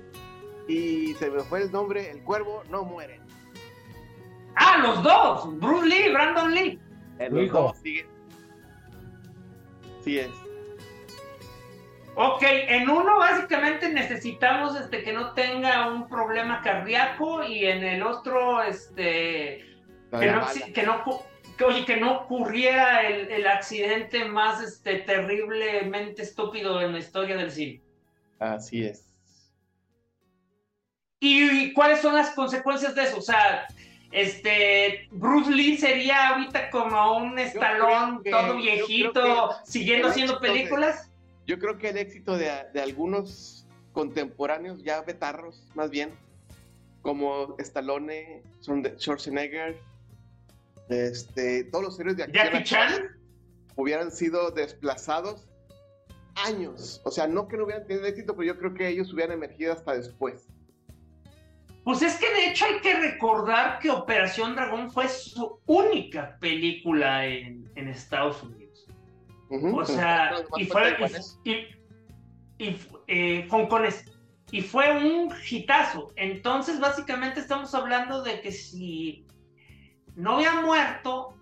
y se me fue el nombre, el cuervo, no mueren. Ah, los dos, Bruce Lee y Brandon Lee. El los dos Sí es. Ok, en uno básicamente necesitamos este, que no tenga un problema cardíaco y en el otro este, que no, que no, que, oye, que no ocurriera el, accidente más este, terriblemente estúpido en la historia del cine. Así es. ¿Y, cuáles son las consecuencias de eso? O sea, este, Bruce Lee sería ahorita como un estalón todo viejito, siguiendo haciendo películas. yo creo que el éxito de, de algunos contemporáneos, ya betarros más bien, como Stallone, Schwarzenegger, este, todos los héroes de acción hubieran sido desplazados años. O sea, no que no hubieran tenido éxito, pero yo creo que ellos hubieran emergido hasta después. Pues es que de hecho hay que recordar que Operación Dragón fue su única película en, Estados Unidos. O sea, y fue. Y, y, eh, y fue un hitazo. Entonces, básicamente estamos hablando de que si no había muerto,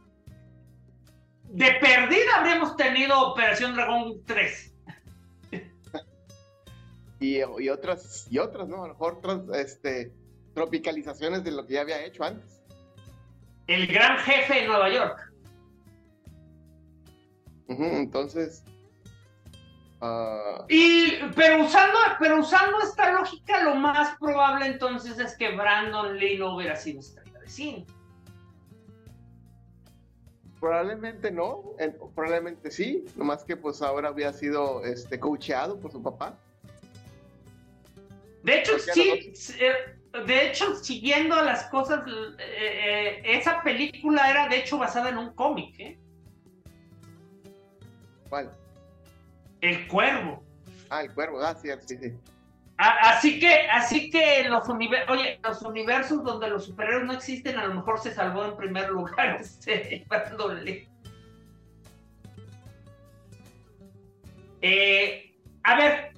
de perdida habríamos tenido Operación Dragón 3. <laughs> y, otras, y otras, ¿no? A lo mejor otras este, tropicalizaciones de lo que ya había hecho antes. El gran jefe de Nueva York. entonces. Ah, y, pero usando, pero usando esta lógica, lo más probable entonces es que Brandon Lee no hubiera sido estrella de cine. Probablemente no, probablemente sí, nomás que pues ahora había sido este coacheado por su papá. De hecho, sí, eh, de hecho, siguiendo las cosas, eh, eh, esa película era de hecho basada en un cómic, ¿eh? ¿Cuál? El Cuervo. Ah, el Cuervo, ah, sí, sí, sí. así que, así que los, Oye, los universos donde los superhéroes no existen, a lo mejor se salvó en primer lugar <laughs> este, eh, a ver,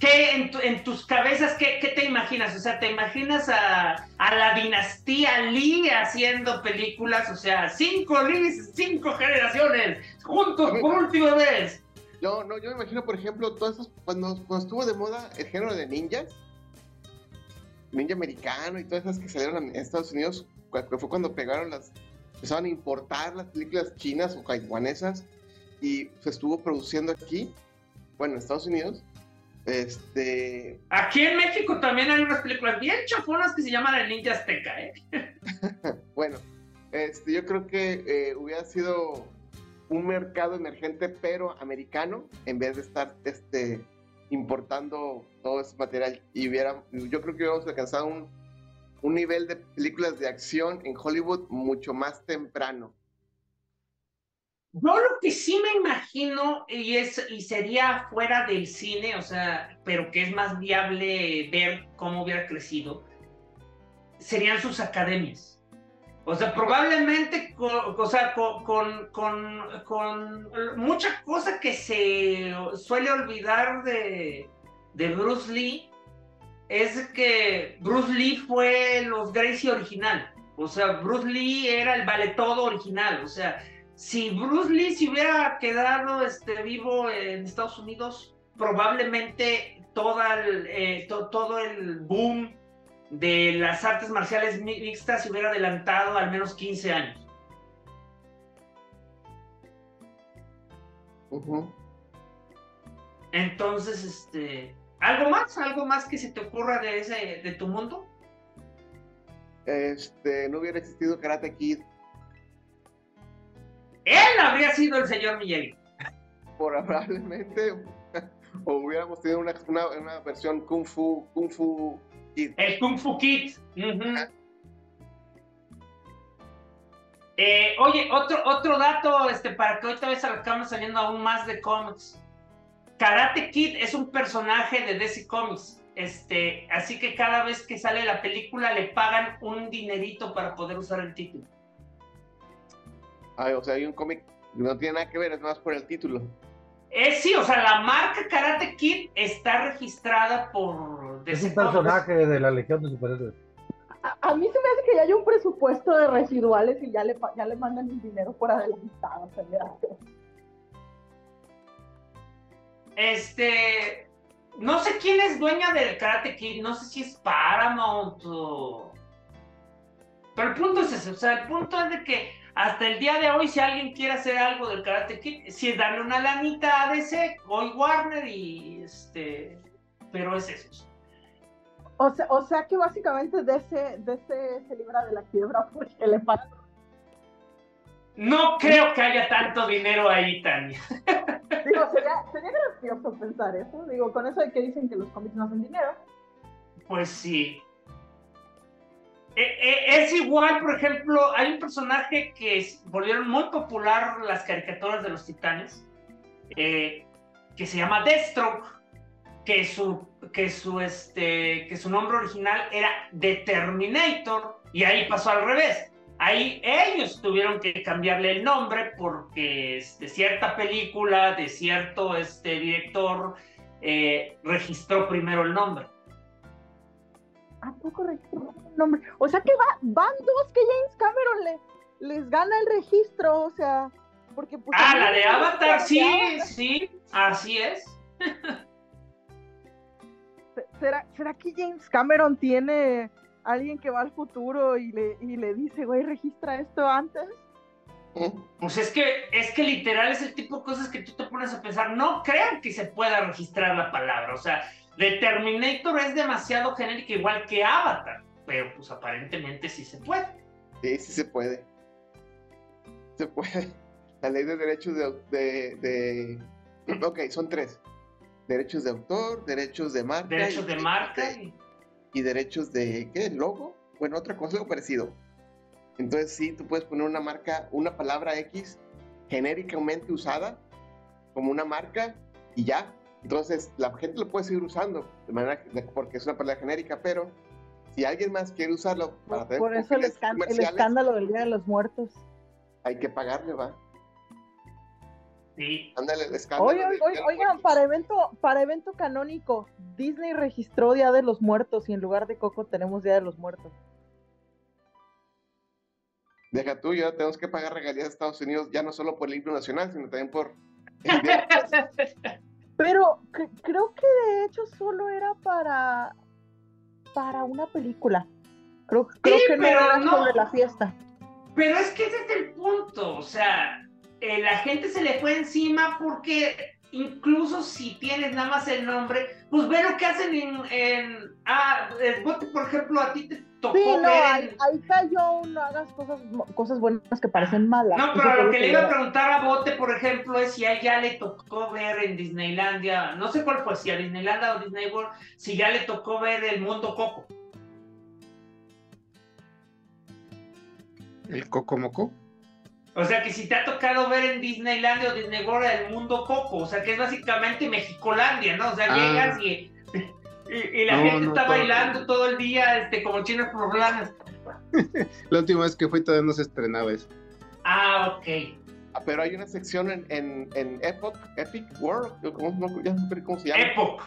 ¿qué en, tus cabezas, qué, te imaginas? O sea, ¿te imaginas a, la dinastía Lee haciendo películas? O sea, cinco Lee, cinco generaciones, juntos por última vez. No, no, yo me imagino, por ejemplo, todos esos, cuando, cuando estuvo de moda el género de ninjas, ninja americano y todas esas que salieron en Estados Unidos, fue cuando pegaron las, empezaron a importar las películas chinas o taiwanesas y se estuvo produciendo aquí, bueno, en Estados Unidos. Este. Aquí en México también hay unas películas bien chafonas que se llaman El Ninja Azteca, ¿eh? <laughs> bueno, este, yo creo que eh, hubiera sido un mercado emergente pero americano en vez de estar este, importando todo ese material y hubiera, yo creo que hubiéramos alcanzado un, un nivel de películas de acción en Hollywood mucho más temprano. Yo lo que sí me imagino y es y sería fuera del cine, o sea, pero que es más viable ver cómo hubiera crecido, serían sus academias. O sea, probablemente con, o sea, con, con, mucha cosa que se suele olvidar de, de, Bruce Lee es que Bruce Lee fue los Gracie original. O sea, Bruce Lee era el vale todo original. O sea, si Bruce Lee se hubiera quedado este, vivo en Estados Unidos, probablemente toda eh, todo el boom de las artes marciales mixtas se hubiera adelantado al menos 15 años. Entonces, este, ¿algo más? ¿Algo más que se te ocurra de ese, de tu mundo? Este, no hubiera existido Karate Kid. Él habría sido el señor Miyagi. Probablemente. <laughs> o hubiéramos tenido una, una, una versión Kung Fu, Kung Fu el Kung Fu Kid. Eh, oye, otro, otro dato este, para que ahorita vez acabamos saliendo aún más de cómics. Karate Kid es un personaje de DC Comics. Este, así que cada vez que sale la película le pagan un dinerito para poder usar el título. O sea, hay un cómic no tiene nada que ver, es más por el título. Es sí, o sea, la marca Karate Kid está registrada por. Es un personaje de la Legión de Superhéroes. A, mí se me hace que ya hay un presupuesto de residuales y ya le, ya le mandan el dinero por adelantado. O sea, este. No sé quién es dueña del Karate Kid, no sé si es Paramount o. Pero el punto es ese, o sea, el punto es de que hasta el día de hoy, si alguien quiere hacer algo del Karate Kid, si es darle una lanita a DC, hoy Warner y este, pero es eso. O sea, o sea que básicamente DC, DC se libra de la quiebra porque le pasa. No creo que haya tanto dinero ahí, Tania. Digo, sería, sería gracioso pensar eso. Digo, con eso de que dicen que los cómics no hacen dinero. Pues sí. Eh, eh, es igual, por ejemplo, hay un personaje que volvieron muy popular las caricaturas de los titanes, eh, que se llama Deathstroke, que su, que, su, este, que su nombre original era Determinator, y ahí pasó al revés. Ahí ellos tuvieron que cambiarle el nombre porque de cierta película, de cierto este, director, registró primero el nombre. ¿A poco registró nombre? O sea que va, van dos que James Cameron le, les gana el registro, o sea, porque... Pues, ah, la de Avatar, sí, sí, así es. ¿Será, ¿Será que James Cameron tiene alguien que va al futuro y le, y le dice, güey, registra esto antes? Pues es que, es que literal es el tipo de cosas que tú te pones a pensar. No crean que se pueda registrar la palabra. O sea, The Terminator es demasiado genérico, igual que Avatar, pero pues aparentemente sí se puede. Sí, sí se puede. Se puede. La ley de derechos de, de, <clears throat> Ok, son tres. Derechos de autor, derechos de marca. Derechos de marca. Y, derechos de, ¿qué? ¿Logo? Bueno, otra cosa, algo parecido. Entonces sí, tú puedes poner una marca, una palabra X genéricamente usada como una marca y ya, Entonces, la gente lo puede seguir usando de manera porque es una palabra genérica, pero si alguien más quiere usarlo para tener Por eso el, el escándalo del Día de los Muertos. Hay que pagarle, va. Sí. Ándale, el escándalo. oigan, para evento, para evento canónico, Disney registró Día de los Muertos y en lugar de Coco tenemos Día de los Muertos. Deja tú, ya tenemos que pagar regalías a Estados Unidos, ya no solo por el himno nacional, sino también por. <laughs> Pero creo que de hecho solo era para para una película. Creo, creo que no era sobre la fiesta. Pero es que ese es el punto, o sea, eh, la gente se le fue encima porque incluso si tienes nada más el nombre, pues ve lo que hacen en, en ah, por ejemplo, a ti te tocó sí, no, ahí, cayó, no hagas cosas, cosas buenas que parecen malas. No, pero lo que le iba a preguntar a Bote, por ejemplo, es si a ella le tocó ver en Disneylandia, no sé cuál fue, si a Disneylandia o Disney World, si ya le tocó ver el mundo Coco. ¿El Coco Moco? O sea, que si te ha tocado ver en Disneylandia o Disney World el mundo Coco, o sea, que es básicamente Mexicolandia, ¿no? O sea, ah. llegas y, y, la gente está bailando todo el día, este, como chinos poblanas. <laughs> la última vez que fui todavía no se estrenaba eso. Ah, ok. Ah, pero hay una sección en, en, en Epoch, Epic World, ¿cómo, ya no cómo se llama. Epoch.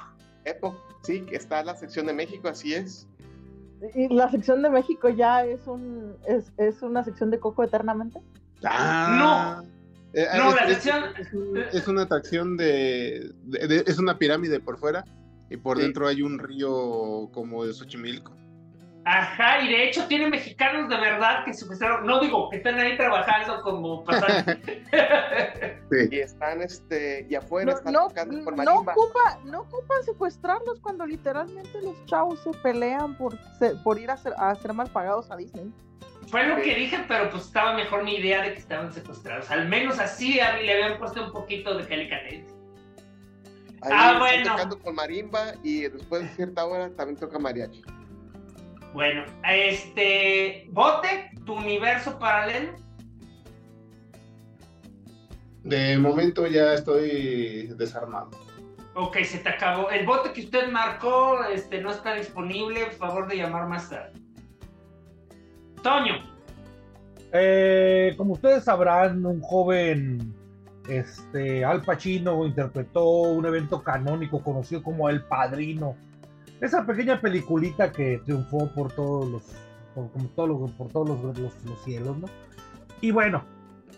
Epoch, sí, que está la sección de México, así es. ¿Y la sección de México ya es, un, es, es una sección de Coco eternamente? Ah, no. Eh, no, es, la sección... Es, una atracción de, Es una pirámide por fuera y por dentro hay un río como de Xochimilco. Ajá, y de hecho tiene mexicanos de verdad que se no digo que están ahí trabajando como sí. <laughs> <laughs> Y están este, y afuera no, están no, tocando por no ocupa, no ocupan secuestrarlos cuando literalmente los chavos se pelean por, por ir a ser, a ser mal pagados a Disney. Fue lo que dije, pero pues estaba mejor mi idea de que estaban secuestrados. Al menos así a mí le habían puesto un poquito de calicatencia. ah, bueno. tocando con marimba y después de cierta hora también toca mariachi. Bueno, este. Bote, tu universo paralelo. De momento ya estoy desarmado. Ok, se te acabó. El bote que usted marcó este, no está disponible. Por favor de llamar más tarde. Toño. Eh, como ustedes sabrán, un joven este, Al Pacino interpretó un evento canónico conocido como El Padrino. Esa pequeña peliculita que triunfó por todos los, por, todos por todos los, cielos, ¿no? Y bueno,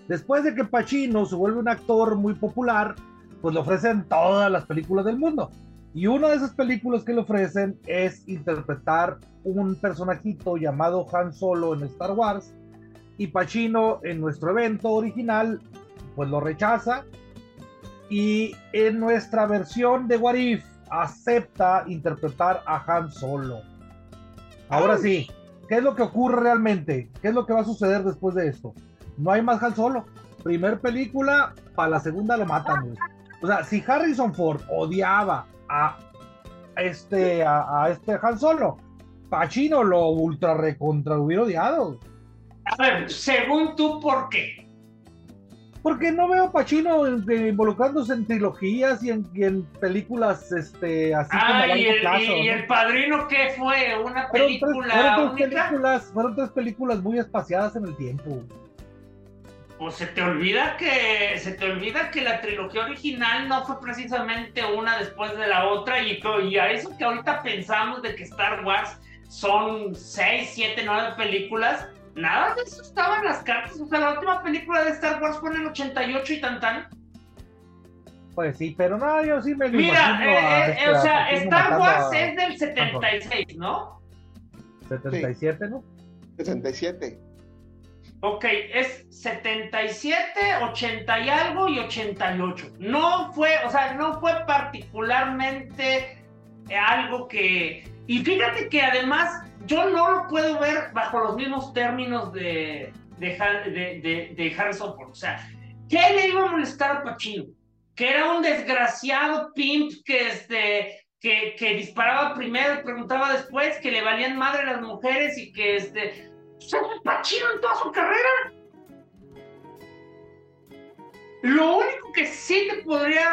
después de que Pacino se vuelve un actor muy popular, pues le ofrecen todas las películas del mundo. Y una de esas películas que le ofrecen es interpretar un personajito llamado Han Solo en Star Wars y Pacino en nuestro evento original pues lo rechaza y en nuestra versión de What If acepta interpretar a Han Solo. Ahora sí, ¿qué es lo que ocurre realmente? ¿Qué es lo que va a suceder después de esto? No hay más Han Solo. Primer película, para la segunda lo matan. O sea, si Harrison Ford odiaba a este, a, a este Han Solo, Pachino lo ultra recontra hubiera odiado. A ver, según tú, ¿por qué? Porque no veo a Pacino involucrándose en trilogías y en, películas este, así ah, como y el, y, el Padrino qué fue? ¿Una película fueron tres, películas, fueron tres películas muy espaciadas en el tiempo. Pues se te olvida que se te olvida que la trilogía original no fue precisamente una después de la otra y, y a eso que ahorita pensamos de que Star Wars son 6, 7, 9 películas. Nada de eso estaba en las cartas. O sea, la última película de Star Wars fue en el 88 y tan tan. Pues sí, pero no, yo sí me Mira, eh, eh, este, o sea, Star Wars es del 76, ¿no? 77, ¿no? 77. Ok, es 77, 80 y algo y 88. No fue, o sea, no fue particularmente algo que y fíjate que además yo no lo puedo ver bajo los mismos términos de, de, de, Harrison Ford. O sea, ¿qué le iba a molestar a Pacino? Que era un desgraciado pimp que, este, que, que disparaba primero y preguntaba después, que le valían madre las mujeres y que este, pues, Pacino en toda su carrera. Lo único que sí te podría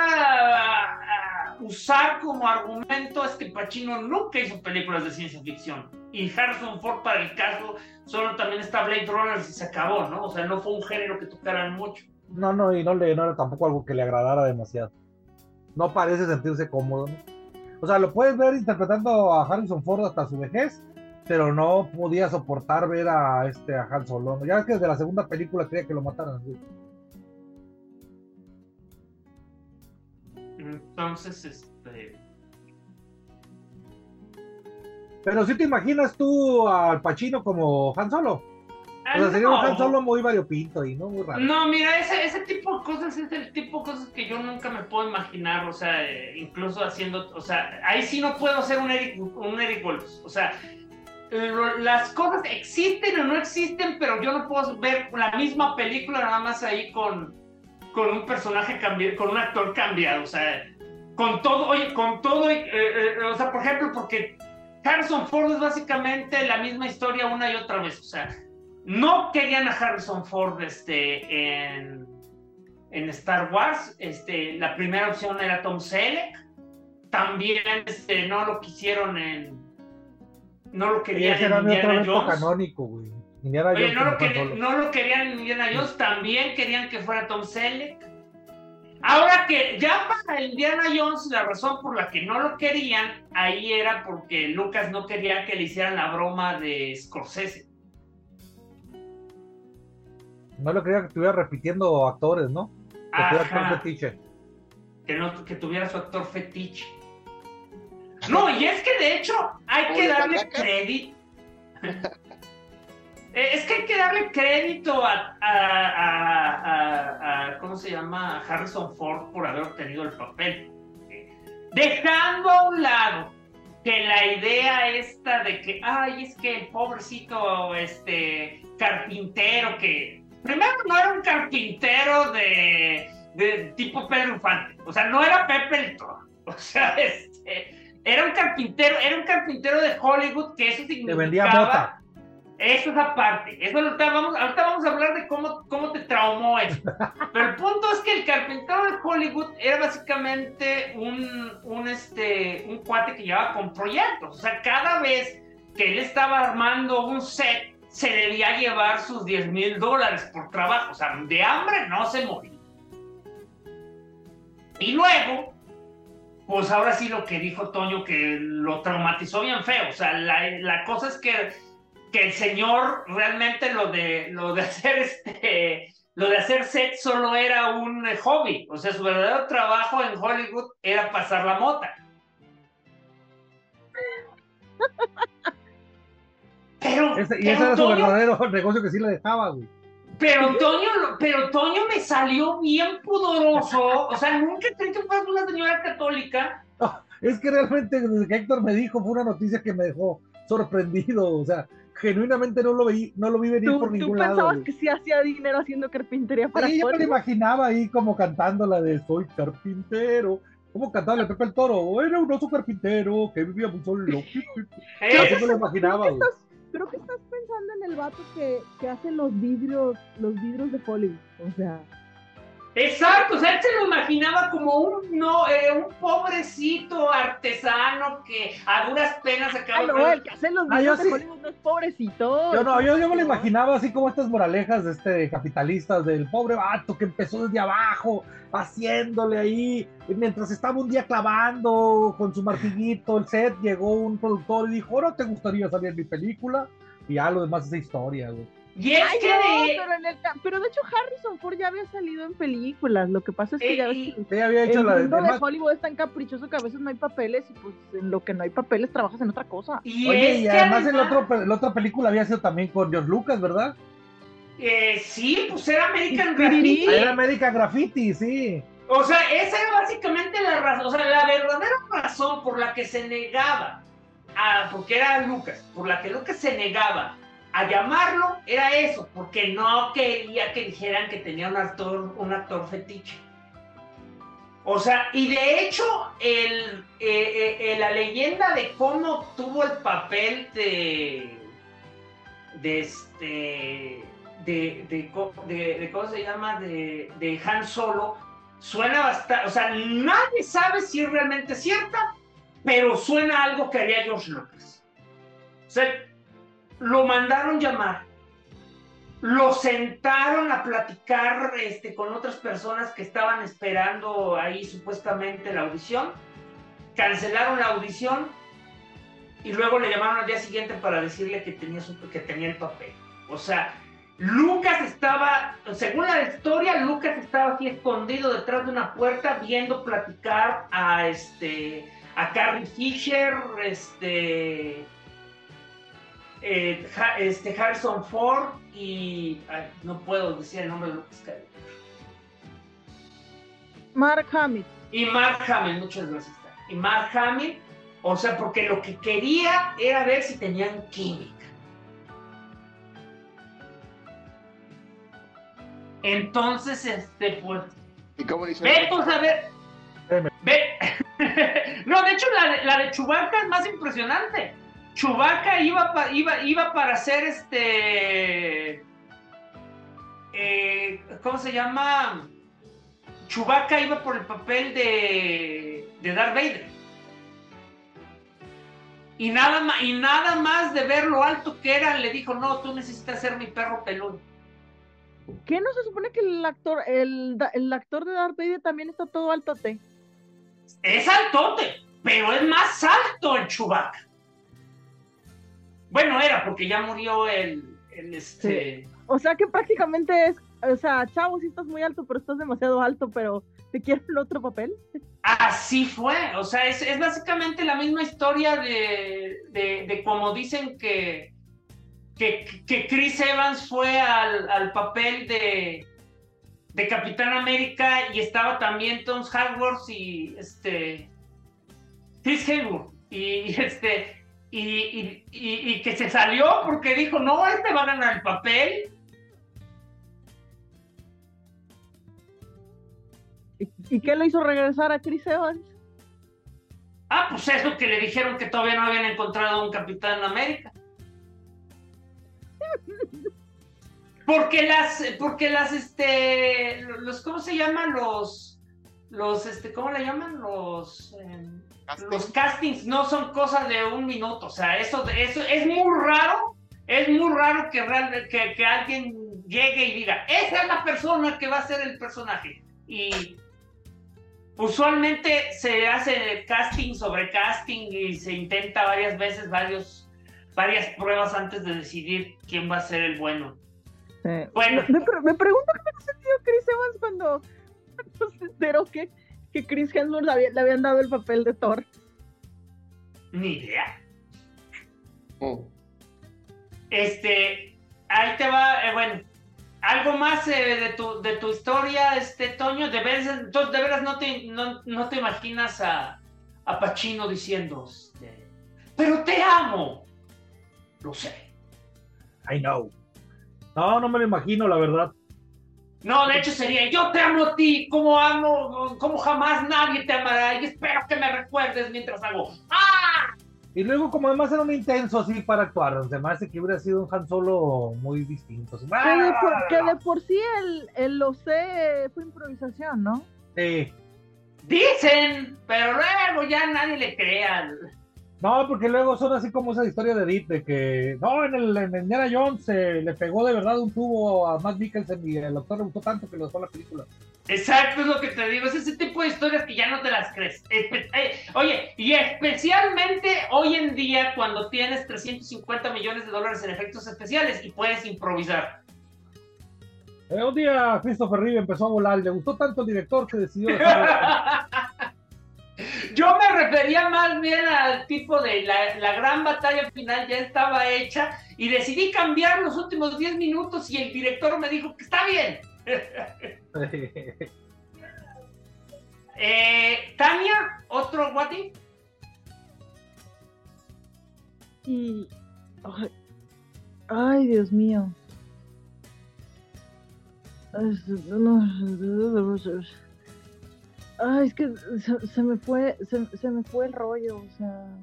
usar como argumento es que Pacino nunca hizo películas de ciencia ficción. Y Harrison Ford, para el caso, solo también está Blade Runner y se acabó, ¿no? O sea, no fue un género que tocaran mucho. No, no, y no, le, no era tampoco algo que le agradara demasiado. No parece sentirse cómodo, ¿no? O sea, lo puedes ver interpretando a Harrison Ford hasta su vejez, pero no podía soportar ver a este a Han Solo. Ya es que desde la segunda película quería que lo mataran. Entonces, este. Pero si te imaginas tú al Pacino como Han Solo. ah, O sea, sería un. Han Solo muy variopinto y no muy raro. No, mira, ese, ese tipo de cosas es el tipo de cosas que yo nunca me puedo imaginar, o sea, eh, incluso haciendo, o sea, ahí sí no puedo ser un Eric, un Eric Wolfs, o sea, las cosas existen o no existen, pero yo no puedo ver la misma película nada más ahí con, con un personaje cambiado, con un actor cambiado, o sea, con todo, oye, con todo, eh, eh, o sea, por ejemplo, porque Harrison Ford es básicamente la misma historia una y otra vez, o sea, no querían a Harrison Ford este, en, en Star Wars. Este, la primera opción era Tom Selleck. También este, no lo quisieron en. No lo Y querían ese era mi otro Jones. canónico, güey. Indiana Oye, Jones no lo, querían, no lo querían Indiana Jones. También querían que fuera Tom Selleck. Ahora que ya para Indiana Jones, la razón por la que no lo querían, ahí era porque Lucas no quería que le hicieran la broma de Scorsese. No lo quería que estuviera repitiendo actores, ¿no? Que fuera actor fetiche. que, no, que tuviera su actor fetiche. No, y es que de hecho hay que darle crédito. Eh, es que hay que darle crédito a, a, a- a- a- ¿cómo se llama? A Harrison Ford por haber obtenido el papel. Dejando a un lado que la idea esta de que, ay, es que el pobrecito este carpintero que primero no era un carpintero de, de tipo Pedro Infante, o sea, no era Pepe el Toro, <laughs> o sea, este, era un carpintero, era un carpintero de Hollywood que eso Te significaba vendía mota. eso es aparte. Eso ahorita vamos, ahorita vamos a hablar de cómo, cómo te traumó eso. <laughs> Pero el punto es que el carpintero de Hollywood era básicamente un, un, este, un cuate que llevaba con proyectos. O sea, cada vez que él estaba armando un set, se debía llevar sus 10 mil dólares por trabajo. O sea, de hambre no se moría. Y luego, pues ahora sí lo que dijo Toño, que lo traumatizó bien feo. O sea, la, la cosa es que que el señor realmente lo de lo de <laughs> hacer este lo de hacer set solo era un hobby, o sea, su verdadero trabajo en Hollywood era pasar la mota. <laughs> Pero, Ese- y pero ese era su verdadero <laughs> negocio que sí le dejaba, güey. Pero Toño, pero Toño me salió bien pudoroso, o sea, nunca creí que fueras una señora católica. Es que realmente desde que Héctor me dijo fue una noticia que me dejó sorprendido, o sea, genuinamente no lo vi, no lo vi venir ¿Tú, por tú ningún lado. pensabas güey. que sí hacía dinero haciendo carpintería para Sí, yo me lo imaginaba ahí como cantando la de Soy carpintero. ¿Cómo cantaba el Pepe el Toro? Era un oso carpintero que vivía muy solo. <laughs> Así me lo imaginaba, Creo güey. que estás, creo que estás pensando en el vato que, que hace los vidrios, los vidrios de Hollywood. O sea, Exacto, o sea, él se lo imaginaba como un no, eh, un pobrecito artesano que a duras penas acaba ah, no, el que hace los Ah, vidrios yo de sí. Hollywood no es pobrecito. Yo no, yo, yo me lo No. imaginaba así como estas moralejas de este capitalistas del pobre vato que empezó desde abajo, haciéndole ahí, y mientras estaba un día clavando con su martillito el set, llegó un productor y dijo, ¿ahora te gustaría salir en mi película? Y ya lo demás es historia, güey. Y es Ay, que no, de- pero, en el pero de hecho Harrison Ford ya había salido en películas. Lo que pasa es que Eh, ya ves y- que Sí, había hecho el la de... mundo de además- Hollywood es tan caprichoso que a veces no hay papeles y pues en lo que no hay papeles trabajas en otra cosa. y Oye, es y que además el además- otro, la otra película había sido también con George Lucas, ¿verdad? eh, sí, pues era American. Graffiti. Era American Graffiti, sí. O sea, esa era básicamente la razón, o sea, la verdadera razón por la que se negaba, a, porque era Lucas, por la que Lucas se negaba a llamarlo, era eso, porque no quería que dijeran que tenía un actor, un actor fetiche. O sea, y de hecho, eh, eh, eh, la leyenda de cómo obtuvo el papel de, de este, de, de, ¿cómo se llama? De, de Han Solo, suena bastante, o sea, nadie sabe si es realmente cierta, pero suena algo que haría George Lucas. O sea, lo mandaron llamar, lo sentaron a platicar este, con otras personas que estaban esperando ahí supuestamente la audición, cancelaron la audición y luego le llamaron al día siguiente para decirle que tenía, su, que tenía el papel. O sea, Lucas estaba, según la historia, Lucas estaba aquí escondido detrás de una puerta viendo platicar a este a Carrie Fisher, este, eh, este Harrison Ford y no puedo decir el nombre de Lucas Mark Hamill. Y Mark Hamill, muchas gracias. Y Mark Hamill, o sea, porque lo que quería era ver si tenían química. Entonces, este, pues. ¿Y cómo dice? Ve, pues a ver. Ve. <laughs> no, de hecho, la, la de Chubaca es más impresionante. Chubaca iba, iba, iba para ser este. Eh, ¿Cómo se llama? Chubaca iba por el papel de, de Darth Vader. Y nada, y nada más de ver lo alto que era, le dijo: No, tú necesitas ser mi perro pelón. ¿Qué no se supone que el actor, el, el actor de Darth Vader también está todo altote? Es altote, pero es más alto el Chewbacca. Bueno, era porque ya murió el, el este. O sea que prácticamente es, o sea, chavo, sí estás muy alto, pero estás demasiado alto, pero ¿te quieren el otro papel? Así fue, o sea, es, es básicamente la misma historia de, de, de como dicen que, que, que, Chris Evans fue al, al papel de, de Capitán América y estaba también Tom Hardworth y este Chris Haywood y, <laughs> este y, y, que se salió porque dijo no este va a ganar el papel ¿Y qué lo hizo regresar a Chris Evans? Ah, pues eso que le dijeron que todavía no habían encontrado un Capitán América. <laughs> Porque las, porque las, este, los, ¿cómo se llaman? Los, los, este, ¿cómo le llaman? Los, los castings no son cosas de un minuto, o sea, eso, eso es muy raro, es muy raro que, real, que, que alguien llegue y diga, esa es la persona que va a ser el personaje. Y usualmente se hace casting sobre casting y se intenta varias veces, varios, varias pruebas antes de decidir quién va a ser el bueno. Bueno. Me, me, pregunto qué me sentido Chris Evans cuando, <laughs> se enteró que, que Chris Hemsworth le habían dado el papel de Thor. Ni idea. Oh. Este, ahí te va, eh, bueno, algo más eh, de, tu, de tu historia, este Toño, de veras, entonces, de veras no te, no, no te imaginas a, a Pacino diciendo, este, pero te amo. Lo sé. I know. No, no me lo imagino, la verdad. No, de hecho sería, yo te amo a ti, como amo, como jamás nadie te amará, y espero que me recuerdes mientras hago ¡Ah! Y luego, como además era un intenso así para actuar, se me hace que hubiera sido un Han Solo muy distinto. que, de por, que, de por, sí el, el lo sé fue improvisación, ¿no? Sí. Dicen, pero luego ya nadie le crea. No, porque luego son así como esa historia de Edith, de que no, en el en Indiana Jones se le pegó de verdad un tubo a Matt Mikkelsen y el doctor le gustó tanto que lo dejó la película. Exacto, es lo que te digo, es ese tipo de historias que ya no te las crees. Eh, oye, y especialmente hoy en día cuando tienes 350 millones de dólares en efectos especiales y puedes improvisar. Eh, un día Christopher Reeve empezó a volar le gustó tanto el director que decidió <laughs> Yo me refería más bien al tipo de la, gran batalla final ya estaba hecha y decidí cambiar los últimos 10 minutos y el director me dijo que está bien. eh, Tania, otro Wati. Y. Ay, ay, Dios mío. Ay, es que se, me fue, se, me fue el rollo, o sea.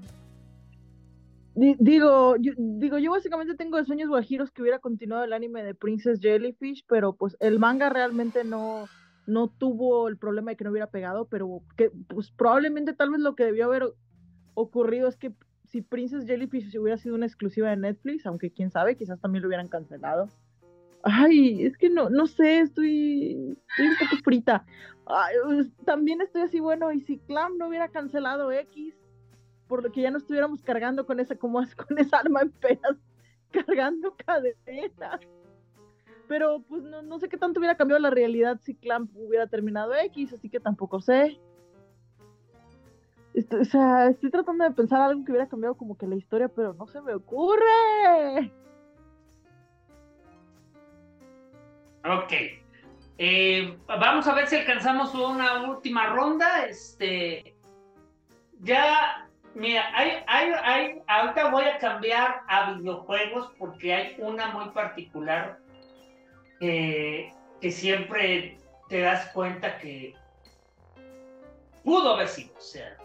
digo, yo, digo, yo básicamente tengo sueños guajiros que hubiera continuado el anime de Princess Jellyfish, pero pues el manga realmente no, no tuvo el problema de que no hubiera pegado, pero que pues probablemente tal vez lo que debió haber ocurrido es que si Princess Jellyfish hubiera sido una exclusiva de Netflix, aunque quién sabe, quizás también lo hubieran cancelado. Ay, es que no, no sé, estoy, estoy un poco frita. Pues, también estoy así, bueno, y si Clam no hubiera cancelado X, por lo que ya no estuviéramos cargando con esa, como <laughs> con esa arma en penas, cargando cadenas. Pero pues no, no sé qué tanto hubiera cambiado la realidad si Clamp hubiera terminado X, así que tampoco sé. O sea, estoy tratando de pensar algo que hubiera cambiado como que la historia, pero no se me ocurre. Ok. Eh, vamos a ver si alcanzamos una última ronda. Este. Ya. Mira, hay, hay, hay, ahorita voy a cambiar a videojuegos porque hay una muy particular que siempre te das cuenta que pudo haber sido, o sea.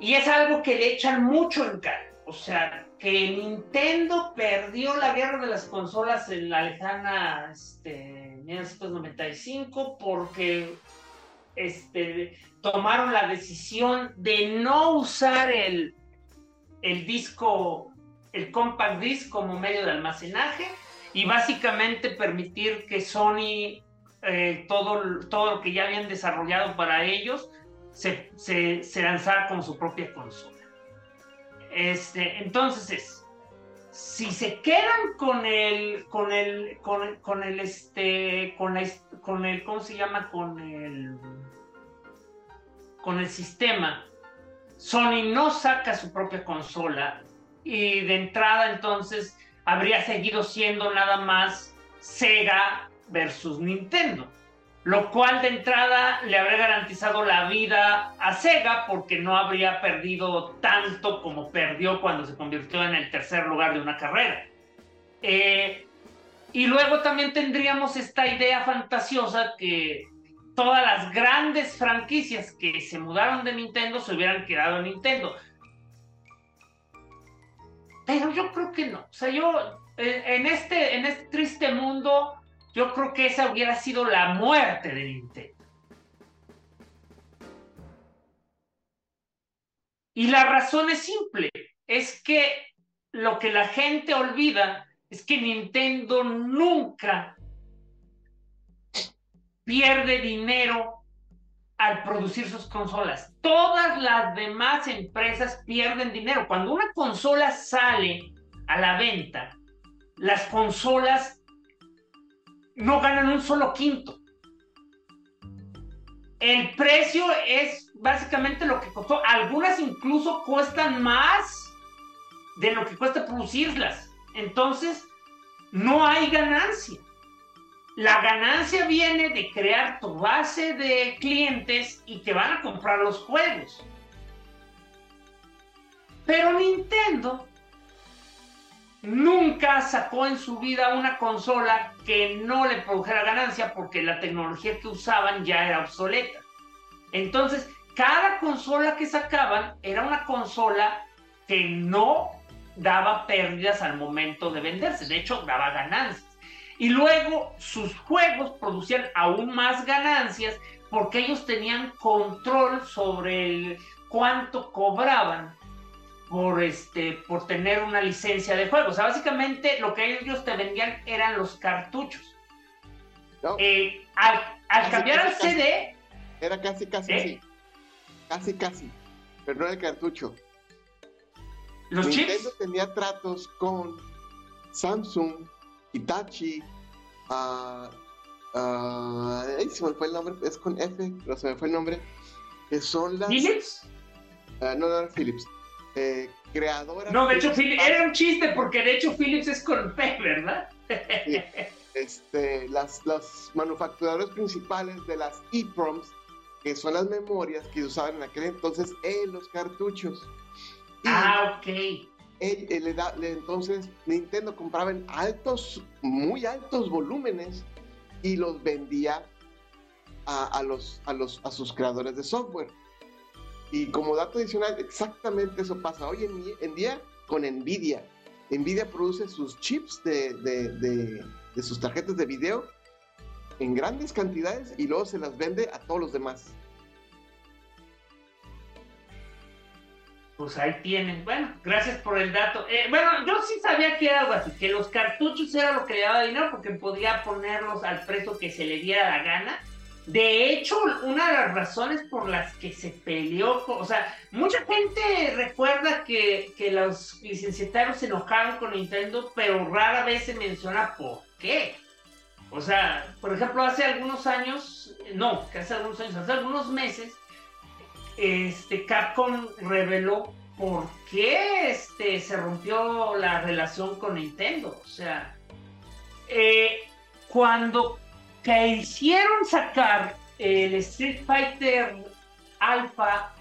Y es algo que le echan mucho en cara. O sea, que Nintendo perdió la guerra de las consolas en la lejana este, 1995 porque este, tomaron la decisión de no usar el, disco, el compact disc como medio de almacenaje y básicamente permitir que Sony, eh, todo, todo lo que ya habían desarrollado para ellos, se, lanzara con su propia consola. Este, entonces, si se quedan con el, con el, con, con el, este, con la, con el, ¿cómo se llama? Con el, con el sistema, Sony no saca su propia consola y de entrada entonces habría seguido siendo nada más Sega versus Nintendo, lo cual de entrada le habría garantizado la vida a Sega porque no habría perdido tanto como perdió cuando se convirtió en el tercer lugar de una carrera. Eh, y luego también tendríamos esta idea fantasiosa que todas las grandes franquicias que se mudaron de Nintendo se hubieran quedado en Nintendo. Pero yo creo que no. O sea, yo en este, en este triste mundo, yo creo que esa hubiera sido la muerte de Nintendo. Y la razón es simple, es que lo que la gente olvida es que Nintendo nunca pierde dinero al producir sus consolas. Todas las demás empresas pierden dinero. Cuando una consola sale a la venta, las consolas no ganan un solo quinto. El precio es básicamente lo que costó. Algunas incluso cuestan más de lo que cuesta producirlas. Entonces, no hay ganancia. La ganancia viene de crear tu base de clientes y que van a comprar los juegos. Pero Nintendo nunca sacó en su vida una consola que no le produjera ganancia porque la tecnología que usaban ya era obsoleta. Entonces, cada consola que sacaban era una consola que no daba pérdidas al momento de venderse, de hecho daba ganancias. Y luego sus juegos producían aún más ganancias porque ellos tenían control sobre el cuánto cobraban por este por tener una licencia de juego. O sea, básicamente lo que ellos te vendían eran los cartuchos. Eh, al, cambiar al CD. Era casi, casi, ¿eh? sí. Casi, casi. Pero no el cartucho. Los Nintendo tenía tratos con Samsung, Hitachi, uh, se me fue el nombre, es con F, pero se me fue el nombre, que son las... ¿Philips? Ah, no, no, Philips. Eh, creadora. No, de hecho, era un chiste porque de hecho Philips es con P, ¿verdad? Este, las, los manufacturadores principales de las EEPROMs, que son las memorias que usaban en aquel entonces en los cartuchos. ah, ok. entonces Nintendo compraba en altos, muy altos volúmenes y los vendía a, los, a, los, a sus creadores de software. Y como dato adicional, exactamente eso pasa hoy en, día con Nvidia. Nvidia produce sus chips de, sus tarjetas de video en grandes cantidades y luego se las vende a todos los demás. Pues ahí tienen. Bueno, gracias por el dato. Eh, bueno, yo sí sabía que era algo así, que los cartuchos era lo que le daba dinero porque podía ponerlos al precio que se le diera la gana. De hecho, una de las razones por las que se peleó, o sea, mucha gente recuerda que, que los licenciatarios se enojaron con Nintendo, pero rara vez se menciona por qué. O sea, por ejemplo, hace algunos años, no, que hace algunos años, hace algunos meses, este, Capcom reveló por qué este, se rompió la relación con Nintendo. O sea, eh, cuando hicieron sacar el Street Fighter Alpha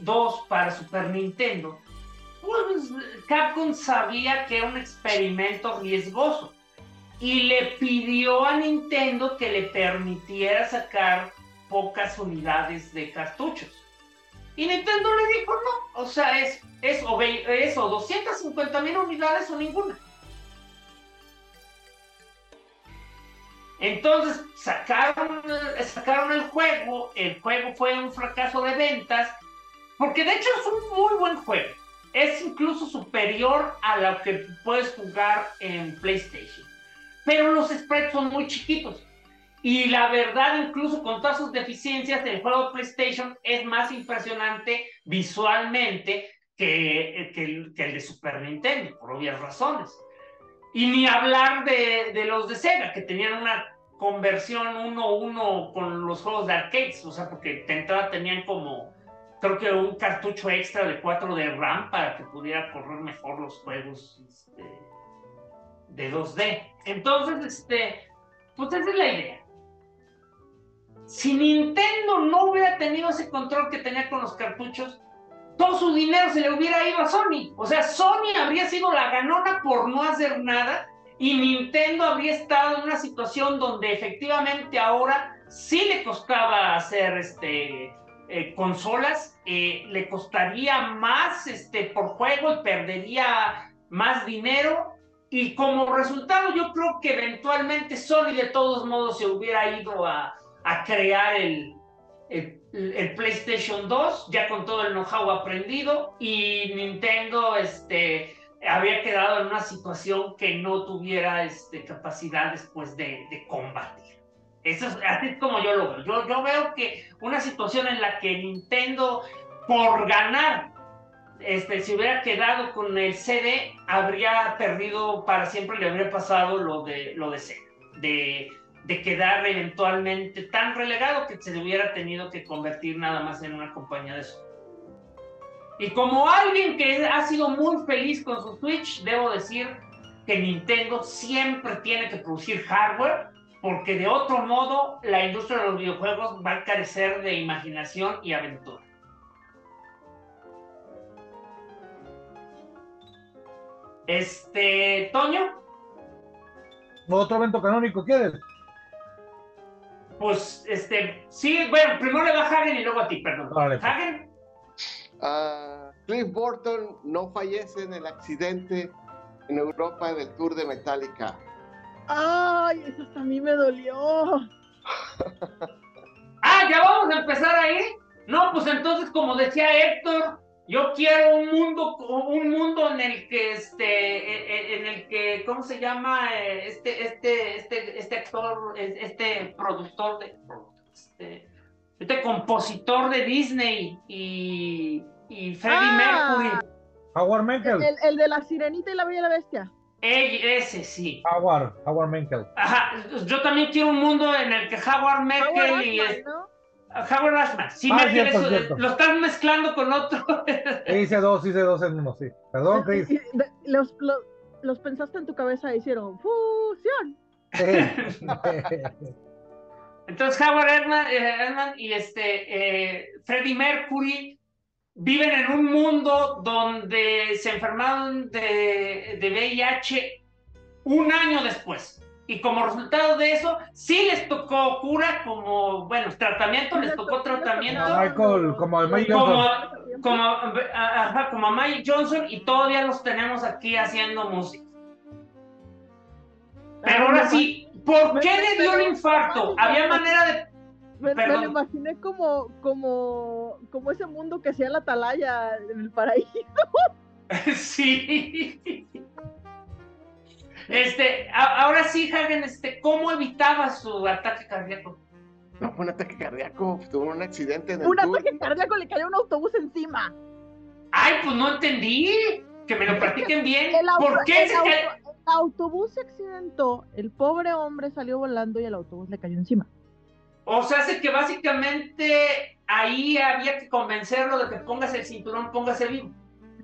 2 para Super Nintendo, pues Capcom sabía que era un experimento riesgoso y le pidió a Nintendo que le permitiera sacar pocas unidades de cartuchos. Y Nintendo le dijo no, o sea, es, es, o, es 250 mil unidades o ninguna. Entonces sacaron, el juego, el juego fue un fracaso de ventas, porque de hecho es un muy buen juego. Es incluso superior a lo que puedes jugar en PlayStation. Pero los sprites son muy chiquitos. Y la verdad, incluso con todas sus deficiencias, el juego de PlayStation es más impresionante visualmente que, el, de Super Nintendo, por obvias razones. Y ni hablar de, de los de Sega, que tenían una conversión 1-1 con los juegos de arcades, o sea, porque de entrada tenían como, creo que un cartucho extra de 4 de RAM para que pudiera correr mejor los juegos este, de 2D. Entonces, este, pues esa es la idea. Si Nintendo no hubiera tenido ese control que tenía con los cartuchos, todo su dinero se le hubiera ido a Sony. O sea, Sony habría sido la ganona por no hacer nada y Nintendo habría estado en una situación donde efectivamente ahora sí le costaba hacer este, eh, consolas, eh, le costaría más este, por juego y perdería más dinero. Y como resultado yo creo que eventualmente Sony de todos modos se hubiera ido a, a crear el, el, PlayStation 2, ya con todo el know-how aprendido, y Nintendo este, había quedado en una situación que no tuviera este, capacidad después de, de combatir. Eso es así como yo lo veo. Yo, yo veo que una situación en la que Nintendo, por ganar, este, si hubiera quedado con el CD, habría perdido para siempre, le habría pasado lo de, lo de Sega. De, de quedar eventualmente tan relegado que se hubiera tenido que convertir nada más en una compañía de software. Y como alguien que ha sido muy feliz con su Switch, debo decir que Nintendo siempre tiene que producir hardware, porque de otro modo la industria de los videojuegos va a carecer de imaginación y aventura. Este, Toño. Otro evento canónico, ¿quieres? Pues, este, sí, bueno, primero le va a Hagen y luego a ti, perdón. Vale. Pues. Hagen. Uh, Cliff Burton no fallece en el accidente en Europa del tour de Metallica. Ay, eso a mí me dolió. ah, ya vamos a empezar ahí. No, pues entonces, como decía Héctor, yo quiero un mundo, un mundo en el que este, e, e, en el que, ¿cómo se llama? Este, este, este, este actor, este productor de, este, este compositor de Disney y, y Freddie ah. Mercury. Howard Menkel. El, de la sirenita y la bella y la bestia. ese sí. Howard, Howard Menkel. Ajá, yo también quiero un mundo en el que Howard Menkel y... Howard Ashman. Sí, ah, lo están mezclando con otro. hice dos, hice dos en uno, sí. Perdón, Chris. Los, los, pensaste en tu cabeza y hicieron fusión. <laughs> <laughs> Entonces Howard Ashman, y este eh, Freddie Mercury viven en un mundo donde se enfermaron de, de VIH un año después y como resultado de eso, sí les tocó cura como, bueno, tratamiento, les tocó tratamiento. Como Michael, como a Mike Johnson. Como, ajá, como a Mike Johnson y todavía los tenemos aquí haciendo música. Pero ahora sí, ¿Por qué le dio el infarto? Había manera de. Me, me lo imaginé como, como, como ese mundo que hacía la atalaya en el paraíso. <laughs> Sí. Este, a- ahora sí, Hagen, este, ¿cómo evitaba su ataque cardíaco? No fue un ataque cardíaco, tuvo un accidente en el Un tour. ataque cardíaco le cayó un autobús encima. Ay, pues no entendí. Que me lo platiquen bien. El, auto- ¿Por qué el se auto- ca- el autobús se accidentó, el pobre hombre salió volando y el autobús le cayó encima. O sea, hace que básicamente ahí había que convencerlo de que pongas el cinturón, póngase vivo.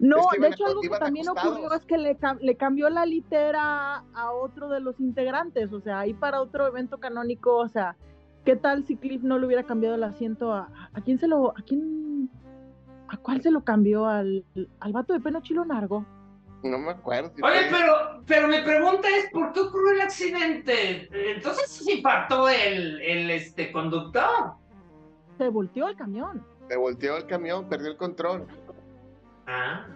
No, Es que de hecho algo que también acostados. ocurrió es que le, le cambió la litera a otro de los integrantes, o sea, ahí para otro evento canónico, o sea, ¿qué tal si Cliff no le hubiera cambiado el asiento a, a quién se lo, a quién, a cuál se lo cambió al, al vato de pelo chilo largo? No me acuerdo. si Oye, fue- pero, pero mi pregunta es, ¿por qué ocurrió el accidente? Entonces se infartó el, el este, conductor. Se volteó el camión. Se volteó el camión, perdió el control. Ah.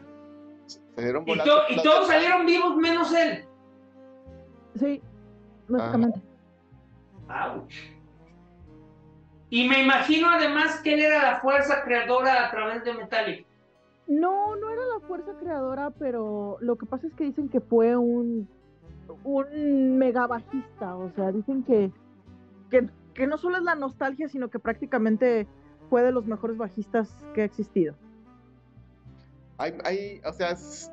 Se dieron Y, volando. to- y todos salieron vivos menos él. Sí, básicamente. Ouch. Y me imagino además que él era la fuerza creadora a través de Metallica. No, no era la fuerza creadora, pero lo que pasa es que dicen que fue un, un mega bajista, o sea, dicen que, que, que no solo es la nostalgia, sino que prácticamente fue de los mejores bajistas que ha existido. Hay, hay, o sea, es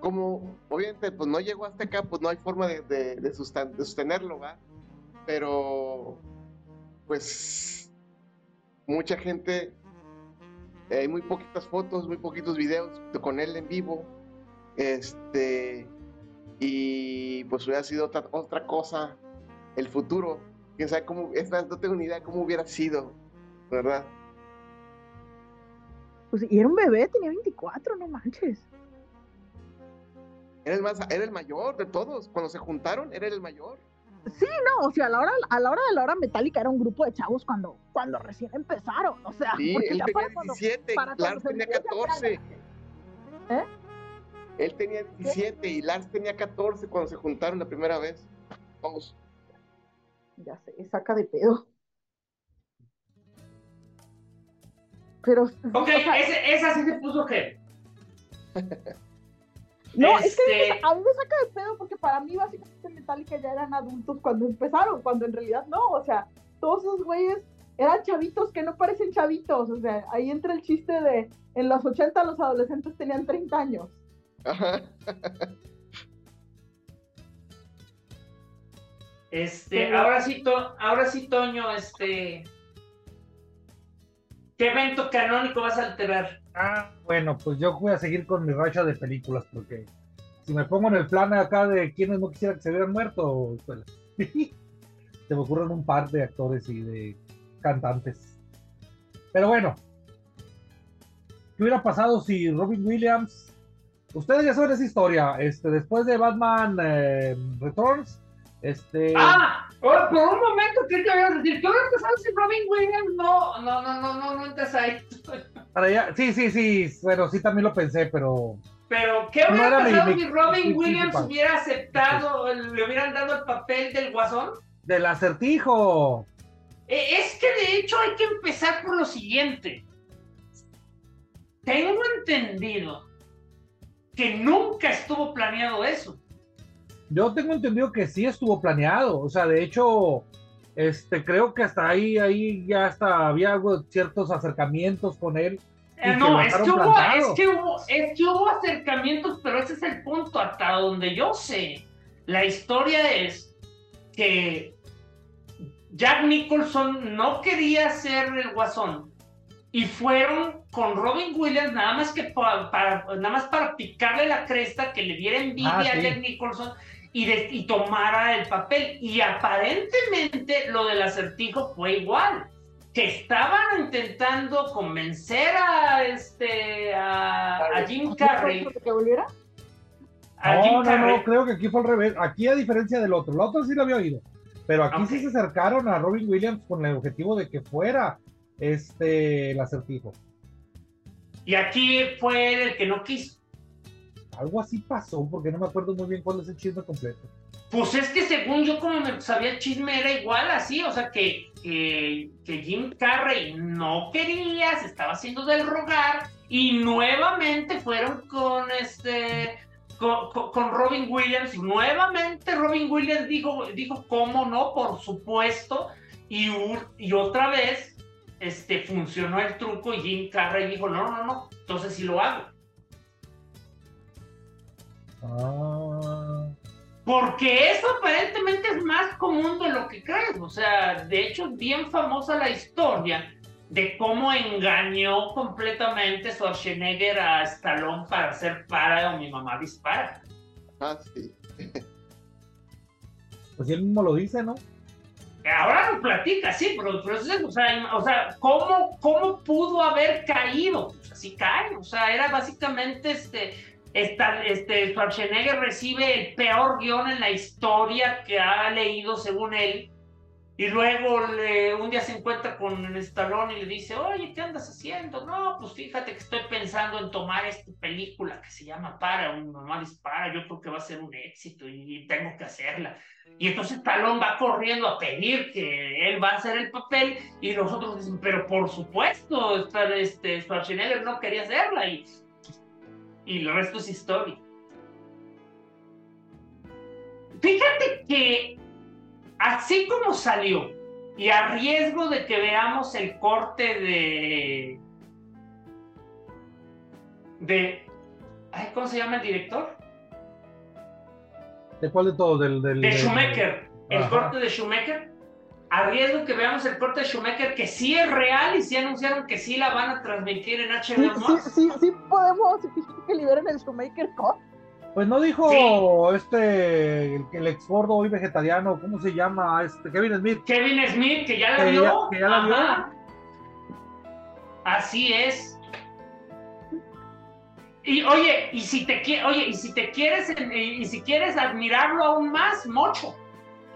como, obviamente, pues no llegó hasta acá, pues no hay forma de, de, sustan- de sostenerlo, ¿va? Pero, pues, mucha gente, eh, hay muy poquitas fotos, muy poquitos videos de- con él en vivo, este, y pues hubiera sido otra, otra cosa el futuro, quién sabe cómo, es no tengo ni idea cómo hubiera sido, ¿verdad? Pues, y era un bebé, tenía 24, no manches. Era el más, era el mayor de todos, cuando se juntaron, era el mayor. No, o sea, a la hora, a la hora de la hora metálica era un grupo de chavos cuando, cuando recién empezaron, o sea, Sí, él tenía para cuando, 17, para cuando Lars se tenía murió ya era 14. ¿Eh? Él tenía 17 y Lars tenía 14 cuando se juntaron la primera vez. Vamos. Ya sé, saca de pedo. Pero, Ok, o sea, ese- esa sí se puso que. <laughs> No, es que Este- a mí me- saca de pedo porque para mí básicamente Metallica ya eran adultos cuando empezaron, cuando en realidad no, o sea, todos esos güeyes eran chavitos que no parecen chavitos, o sea, ahí entra el chiste de en los 80 los adolescentes tenían 30 años. Ajá. Este, Pero- ahora sí, To- ahora sí, Toño, este. ¿Qué evento canónico vas a alterar? Ah, bueno, pues yo voy a seguir con mi racha de películas porque si me pongo en el plan acá de quienes no quisiera que se hubieran muerto, pues, <laughs> se me ocurren un par de actores y de cantantes. Pero bueno, ¿qué hubiera pasado si Robin Williams? Ustedes ya saben esa historia. Este, después de Batman eh, Returns, este, Ah, ahora, por un momento, ¿qué te voy a decir? ¿Qué hubiera pasado si Robin Williams no, no, no, no, no, no entras ahí? para allá- sí, sí, sí, bueno, sí también lo pensé, pero Pero, ¿qué hubiera pasado mi- si Robin mi Williams hubiera aceptado, le hubieran dado el papel del guasón? del acertijo. Eh, Es que de hecho hay que empezar por lo siguiente. Tengo entendido que nunca estuvo planeado eso. Yo tengo entendido que sí estuvo planeado, o sea, de hecho, este, creo que hasta ahí, ahí ya hasta había algo, ciertos acercamientos con él. Eh, no, es que, hubo, plantado. es, que hubo, es que hubo acercamientos, pero ese es el punto, hasta donde yo sé. La historia es que Jack Nicholson no quería ser el guasón y fueron con Robin Williams nada más que pa- para, nada más para picarle la cresta, que le diera envidia Ah, a. Jack Nicholson y, de- y tomara el papel. Y aparentemente lo del acertijo fue igual que estaban intentando convencer a este a, a Jim Carrey ¿Que volviera? a Jim No, no, Carrey no, creo que aquí fue al revés. Aquí, a diferencia del otro, el otro sí lo había oído, pero aquí sí se acercaron a Robin Williams con el objetivo de que fuera este el acertijo. y aquí fue el que no quiso Algo así pasó, porque no me acuerdo muy bien cuál es el chisme completo. Pues es que según yo, como me sabía el chisme, era igual así, o sea, que, que, Jim Carrey no quería, se estaba haciendo del rogar, y nuevamente fueron con este. Con, Robin Williams, nuevamente Robin Williams dijo, dijo, ¿cómo no? Por supuesto, y, y otra vez este, funcionó el truco y Jim Carrey dijo, no, no, no, entonces sí lo hago. Ah, Porque eso aparentemente es más común de lo que crees. O sea, de hecho es bien famosa la historia de cómo engañó completamente Schwarzenegger a Stallone para hacer para o mi mamá dispara. Ah, sí. pues él mismo lo dice, ¿no? Ahora lo platica, sí, pero, pero es eso, o sea, o sea ¿cómo, ¿cómo pudo haber caído? Pues así cae, o sea, era básicamente este, esta- este, Schwarzenegger recibe el peor guion en la historia que ha leído según él, y luego le- un día se encuentra con Stallone y le dice, oye, ¿qué andas haciendo? No, pues fíjate que estoy pensando en tomar esta película que se llama Para, un mamá dispara, yo creo que va a ser un éxito y tengo que hacerla. Y entonces Stallone va corriendo a pedir que él va a hacer el papel y los otros dicen, pero por supuesto, este, Schwarzenegger no quería hacerla y, y el resto es historia. Fíjate que así como salió y a riesgo de que veamos el corte de... de... ay, ¿Cómo se llama el director? ¿De cuál de todos? Del, del, De Schumacher, el Ajá. corte de Schumacher. A riesgo que veamos el corte de Schumacher, que sí es real y sí anunciaron que sí la van a transmitir en HBO sí, Max. sí, sí podemos que liberen el Shoemaker Cut. Pues no dijo este, el, el ex gordo hoy vegetariano, ¿cómo se llama? Este, Kevin Smith. Kevin Smith, que ya la Que vio. ya- que ya la vio. Así es. Y oye, y si te oye, y si te quieres y, y si quieres admirarlo aún más, mocho.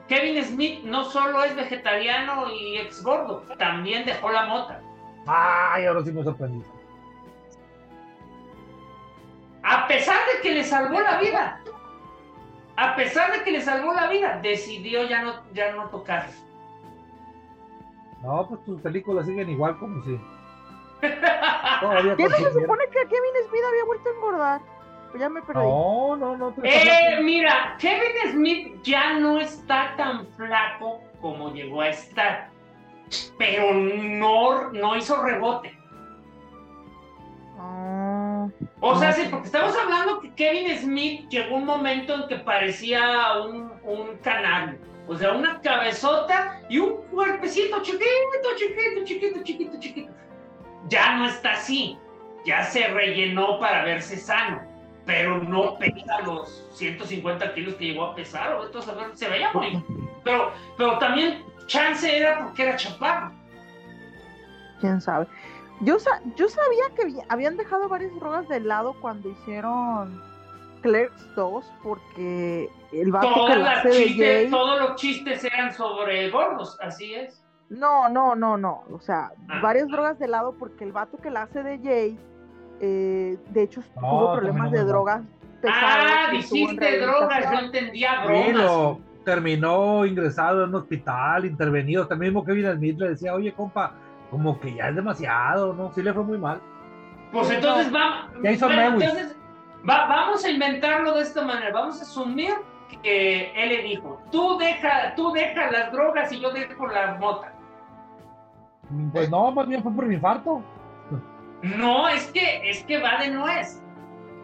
Kevin Smith no solo es vegetariano y ex gordo, también dejó la mota. Ay, ahora sí me sorprendí. A pesar de que le salvó la vida. A pesar de que le salvó la vida, decidió ya no, ya no tocar. No, pues tus películas siguen igual como si <laughs> todavía ¿Qué se supone que Kevin Smith había vuelto a engordar? Pues ya me perdí. No, no, no. te Eh, mira, Kevin Smith ya no está tan flaco como llegó a estar, pero no, no hizo rebote. Ah, O sea, sí, sí. porque estamos hablando que Kevin Smith llegó un momento en que parecía un, un canal. O sea, una cabezota y un cuerpecito chiquito, chiquito, chiquito, chiquito, chiquito. Ya no está así. Ya se rellenó para verse sano. Pero no pesa los 150 kilos que llegó a pesar. O entonces, a ver, se veía muy. Pero, pero también chance era porque era chaparro. quién sabe. Yo, sa- yo sabía que había- habían dejado varias drogas de lado cuando hicieron Clerks 2 porque el vato que la las hace de chistes, gay. todos los chistes eran sobre gordos, así es. No, no, no, no. O sea, Ah. varias drogas de lado porque el vato que la hace de Jay, eh, de hecho, No, tuvo problemas de drogas. Ah, pesadas en dijiste drogas, yo entendía bromas. lo terminó ingresado en un hospital, intervenido. También mismo Kevin Smith le decía, oye, compa, como que ya es demasiado, ¿no? Sí le fue muy mal. Pues entonces hizo Mewis. entonces va- vamos a inventarlo de esta manera. Vamos a asumir que él le dijo: tú deja, tú deja las drogas y yo dejo la mota. Pues no, más bien fue por mi infarto. No, es que, es que va de nuez.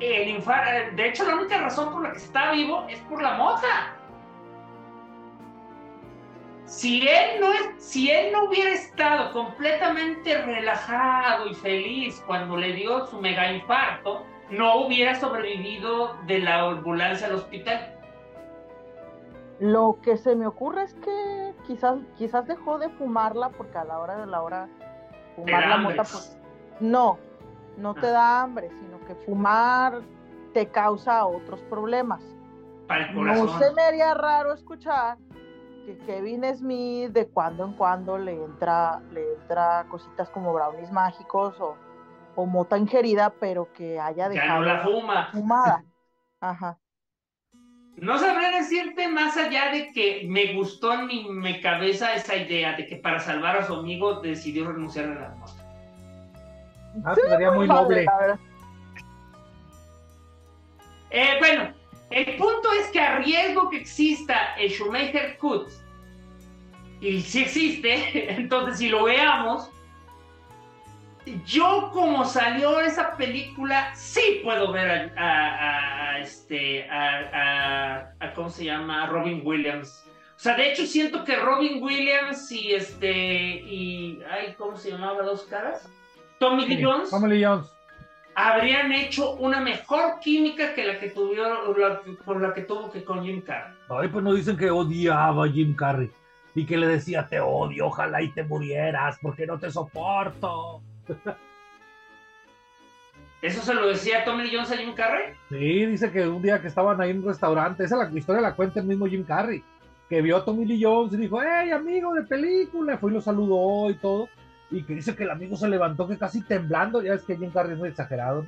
El infar- de hecho, la única razón por la que está vivo es por la mota. Si él no es, si él no hubiera estado completamente relajado y feliz cuando le dio su mega infarto, no hubiera sobrevivido de la ambulancia al hospital. Lo que se me ocurre es que quizás, quizás dejó de fumarla porque a la hora de la hora fumar la mota, pues no, no te Ah. da hambre, sino que fumar te causa otros problemas. Para el No corazón. se me haría raro escuchar que Kevin Smith de cuando en cuando le entra, le entra cositas como brownies mágicos o, o mota ingerida, pero que haya Ya dejado no la fuma. fumada. Ajá. No sabré decirte más allá de que me gustó en mi, mi cabeza esa idea de que para salvar a su amigo decidió renunciar a la moto. Ah, sería muy noble. La verdad. Eh, bueno, el punto es que a riesgo que exista el Schumacher Cut, y si existe, <laughs> entonces si lo veamos, yo como salió esa película, sí puedo ver a, a- a, este, a, a- a- ¿cómo se llama? A Robin Williams. O sea, de hecho siento que Robin Williams y este, y, ay, ¿cómo se llamaba? Dos caras. Tommy Lee Jones Tommy Lee Jones. habrían hecho una mejor química que la que tuvieron, la la que tuvo que con Jim Carrey. Ay, pues no dicen que odiaba a Jim Carrey. Y que le decía, te odio, ojalá y te murieras, porque no te soporto. <laughs> ¿Eso se lo decía Tommy Lee Jones a Jim Carrey? Sí, dice que un día que estaban ahí en un restaurante, esa la historia la cuenta el mismo Jim Carrey, que vio a Tommy Lee Jones y dijo, hey, amigo de película, fue y lo saludó y todo, y que dice que el amigo se levantó que casi temblando, ya es que Jim Carrey es muy exagerado,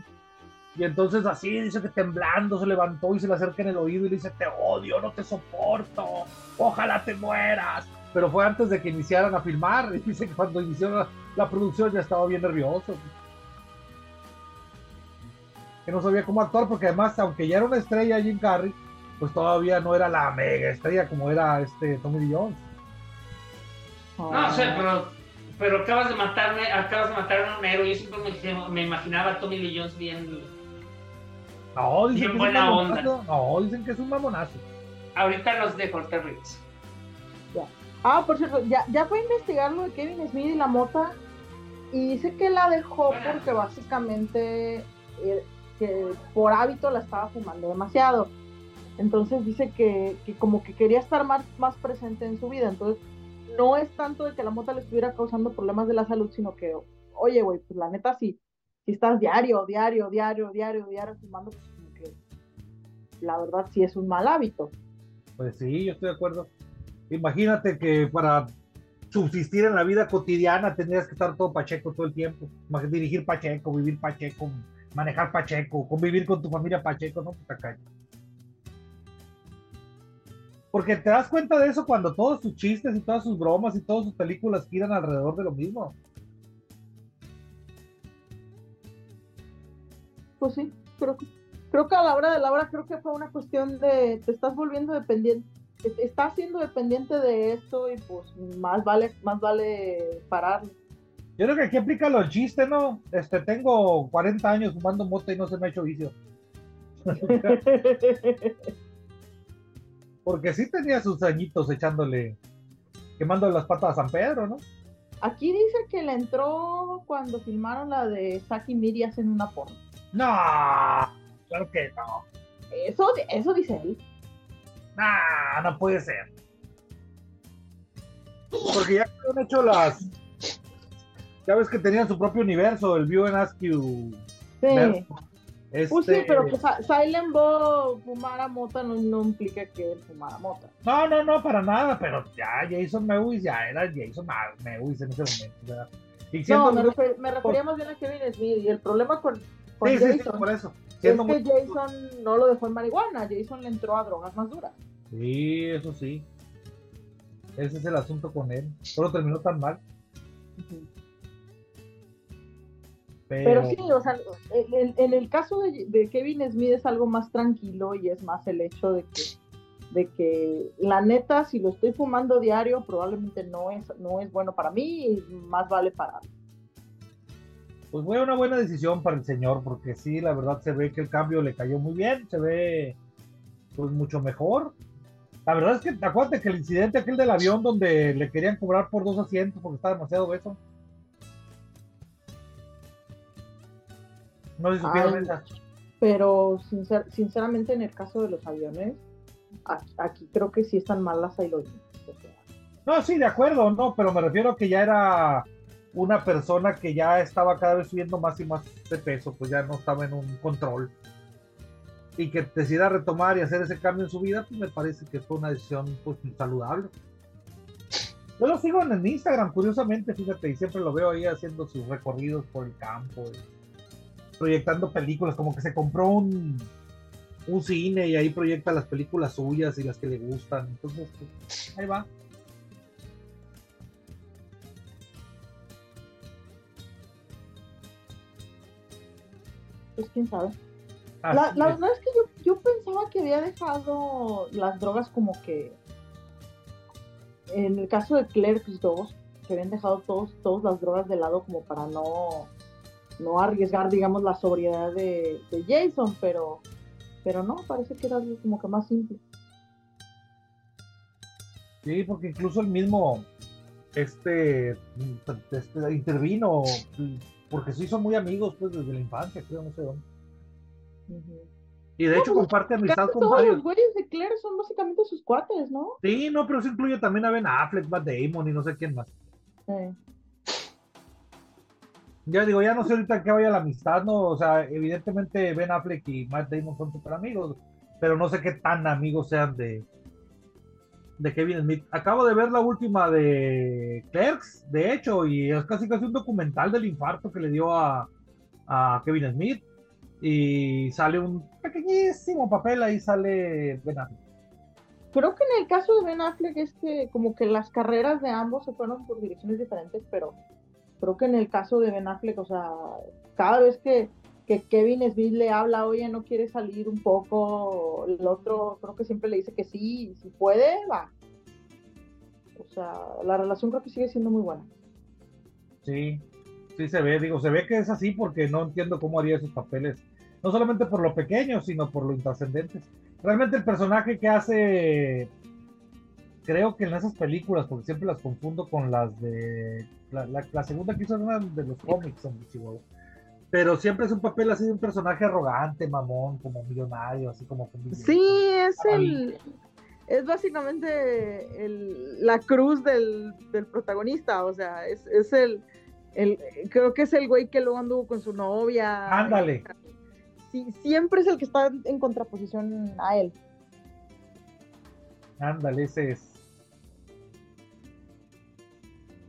y entonces así dice que temblando se levantó y se le acerca en el oído y le dice, te odio, no te soporto, ojalá te mueras, pero fue antes de que iniciaran a filmar, <laughs> y dice que cuando inició la, la producción ya estaba bien nervioso. Que no sabía cómo actuar, porque además, aunque ya era una estrella Jim Carrey, pues todavía no era la mega estrella como era este Tommy Lee Jones. No sé, pero, pero acabas de matarme, acabas de matar a un héroe. Yo siempre me, me imaginaba a Tommy Lee Jones bien. No, dicen Bien que es un buena mamonazo. No, dicen que es un mamonazo. Ahorita los de Corte Ritz. Ah, por cierto, ya, ya fue a investigar lo de Kevin Smith y la mota y dice que la dejó Bueno. porque básicamente eh, que por hábito la estaba fumando demasiado. Entonces dice que, que como que quería estar más, más presente en su vida. Entonces no es tanto de que la mota le estuviera causando problemas de la salud, sino que, oye, güey, pues la neta sí, si estás diario, diario, diario, diario, diario fumando, pues como que la verdad sí es un mal hábito. Pues sí, yo estoy de acuerdo. Imagínate que para subsistir en la vida cotidiana tendrías que estar todo pacheco todo el tiempo. Dirigir pacheco, vivir pacheco, manejar pacheco, convivir con tu familia pacheco, no, caña. Porque te das cuenta de eso cuando todos sus chistes y todas sus bromas y todas sus películas giran alrededor de lo mismo. Pues sí, creo que, creo que a la hora de la hora creo que fue una cuestión de te estás volviendo dependiente, te- estás siendo dependiente de esto y pues más vale, más vale pararlo. Yo creo que aquí aplica lo chiste, ¿no? Este, tengo 40 años fumando mota y no se me ha hecho vicio. <laughs> <laughs> Porque sí tenía sus añitos echándole, quemando las patas a San Pedro, ¿no? Aquí dice que le entró cuando filmaron la de Saki Miri hacen una porno. No, claro que no. Eso, eso dice él. Nah, no puede ser. Porque ya habían hecho las. Ya ves que tenían su propio universo, el View and Askew. Sí. verso. Pues sí, Este, pero pues a- Silent Bob fumara mota no, no implica que él fumara mota. No, no, no, para nada, pero ya Jason Mewis ya era Jason Mewis en ese momento. y No, me, muy- refer- me refería más bien a Kevin Smith y el problema con, con Sí, sí, sí, Jason por eso. es que Jason no lo dejó en marihuana, Jason le entró a drogas más duras. Sí, eso sí. Ese es el asunto con él. Solo terminó tan mal. Pero, Pero sí, o sea, en, el caso de, de Kevin Smith es algo más tranquilo y es más el hecho de que, de que la neta, si lo estoy fumando diario, probablemente no es, no es bueno para mí y más vale parar. pues fue una buena decisión para el señor, porque sí, la verdad se ve que el cambio le cayó muy bien, se ve pues mucho mejor. La verdad es que acuérdate que el incidente aquel del avión donde le querían cobrar por dos asientos porque estaba demasiado beso. No sé si supieron Ay. esa. Pero sincer- sinceramente en el caso de los aviones, aquí, aquí creo que sí están mal las aerolíneas. o sea, No, sí, de acuerdo, no, pero me refiero a que ya era una persona que ya estaba cada vez subiendo más y más de peso, pues ya no estaba en un control. Y que decida retomar y hacer ese cambio en su vida, pues me parece que fue una decisión pues saludable. Yo lo sigo en Instagram, curiosamente, fíjate, y siempre lo veo ahí haciendo sus recorridos por el campo, y proyectando películas, como que se compró un, un cine y ahí proyecta las películas suyas y las que le gustan. Entonces, pues, ahí va. Pues quién sabe. Así La, verdad es que yo, yo pensaba que había dejado las drogas como que. En el caso de Clerks 2, que habían dejado todos, todas las drogas de lado como para no, no arriesgar, digamos, la sobriedad de, de Jason, pero, pero no, parece que era algo como que más simple. Sí, porque incluso el mismo este, este intervino porque se hizo muy amigos pues desde la infancia, creo, no sé dónde. Y de No, hecho pues, comparte amistad con todos varios. los güeyes de Claire son básicamente sus cuates, ¿no? Sí, no, pero eso incluye también a Ben Affleck, Matt Damon y no sé quién más. Eh, Ya digo, ya no sé ahorita qué vaya la amistad, ¿no? O sea, evidentemente Ben Affleck y Matt Damon son súper amigos, pero no sé qué tan amigos sean de, de Kevin Smith. Acabo de ver la última de Clerks, de hecho, y es casi casi un documental del infarto que le dio a, a Kevin Smith. Y sale un pequeñísimo papel, ahí sale Ben Affleck. Creo que en el caso de Ben Affleck es que como que las carreras de ambos se fueron por direcciones diferentes, pero creo que en el caso de Ben Affleck, o sea, cada vez que, que Kevin Smith le habla, oye, no quiere salir un poco, el otro creo que siempre le dice que sí, si puede, va. O sea, la relación creo que sigue siendo muy buena. Sí, sí se ve, digo, se ve que es así porque no entiendo cómo haría esos papeles, no solamente por lo pequeño, sino por lo intrascendentes. Realmente el personaje que hace, creo que en esas películas, porque siempre las confundo con las de, la, la- la segunda que hizo una de los cómics, Chihuahua. Pero siempre es un papel así de un personaje arrogante, mamón, como millonario, así como... Sí, es el. Es básicamente el, la cruz del, del protagonista, o sea, es, es el, el. Creo que es el güey que luego anduvo con su novia. Ándale. Sí, siempre es el que está en contraposición a él. Ándale, ese es.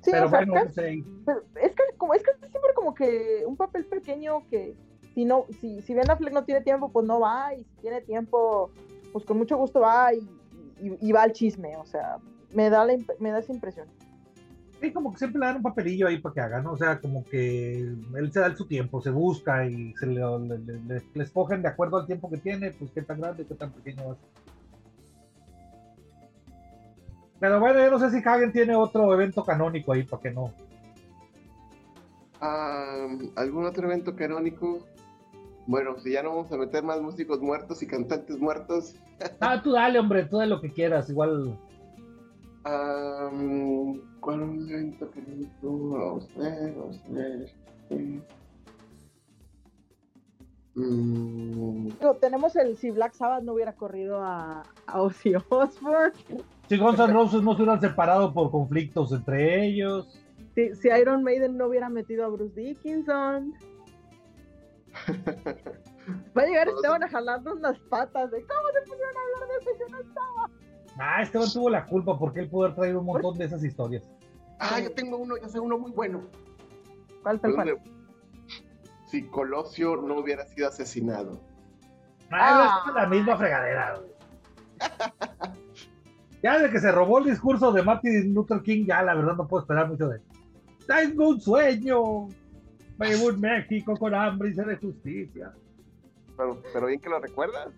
Sí, Pero o sea, bueno, casi- sé, pero es que como es que siempre como que un papel pequeño que si no si si Ben Affleck no tiene tiempo pues no va y si tiene tiempo pues con mucho gusto va y, y- y va al chisme o sea me da la me da esa impresión Sí, como que siempre le dan un papelillo ahí para que haga, ¿no? O sea, como que él se da su tiempo, se busca y se le, le- le- le- le escogen de acuerdo al tiempo que tiene, pues qué tan grande, qué tan pequeño es. Pero bueno, yo no sé si Hagen tiene otro evento canónico ahí, para que no. Ah, ¿Algún otro evento canónico? Bueno, si ya no vamos a meter más músicos muertos y cantantes muertos. <laughs> Ah, tú dale, hombre, tú de lo que quieras, igual. ah, ¿Cuál es el evento canónico? Vamos a ver, vamos a ver. eh. Mm, tenemos el si Black Sabbath no hubiera corrido a, a Ozzy Osbourne Si Guns N' Roses no se hubieran separado por conflictos entre ellos. si, si Iron Maiden no hubiera metido a Bruce Dickinson <laughs> va a llegar Esteban a jalarnos las patas de cómo se pusieron a hablar de eso y yo no estaba Ah, Esteban tuvo la culpa porque él pudo haber traído un montón de esas historias. Ah, yo tengo uno, ya sé uno muy bueno. ¿Cuál, tal cual? Si Colosio no hubiera sido asesinado. Ah, es la misma fregadera, güey. <laughs> Ya de que se robó el discurso de Martin Luther King, ya la verdad no puedo esperar mucho de él. Tengo un sueño. Vivo en México con hambre y sed de justicia. Pero, pero bien que lo recuerdas.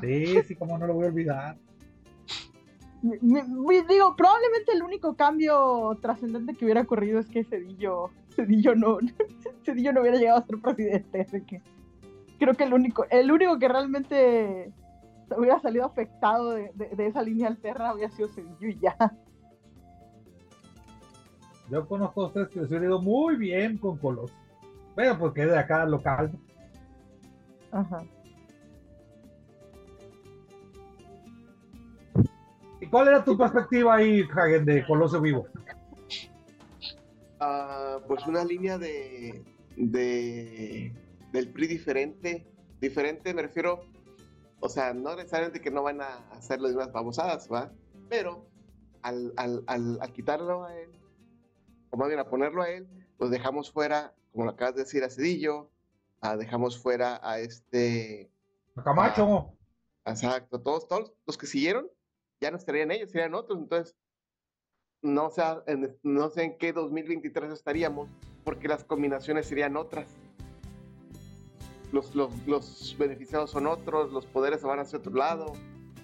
Sí, sí, como no lo voy a olvidar. Digo, probablemente el único cambio trascendente que hubiera ocurrido es que Cedillo, Cedillo no, <laughs> Cedillo no hubiera llegado a ser presidente, así que creo que el único, el único que realmente hubiera salido afectado de, de- de esa línea alterna había sido Cedillo y ya. Yo conozco a ustedes que les hubiera ido muy bien con Colosio. Pero porque es de acá local. Ajá. ¿Y cuál era tu perspectiva ahí, Hagen, de Colosio vivo? Ah, pues una línea de, de del PRI diferente. Diferente me refiero, o sea, no necesariamente que no van a hacer las mismas babosadas, ¿va? Pero al, al, al, al quitarlo a él, o más bien a ponerlo a él, pues dejamos fuera, como lo acabas de decir, a Cedillo, ah, dejamos fuera a este A Camacho. Exacto, todos, todos los que siguieron ya no estarían ellos, serían otros. Entonces, no sé, en, no sé en qué 2023 estaríamos, porque las combinaciones serían otras. Los, los, los beneficiados son otros, los poderes se van hacia otro lado,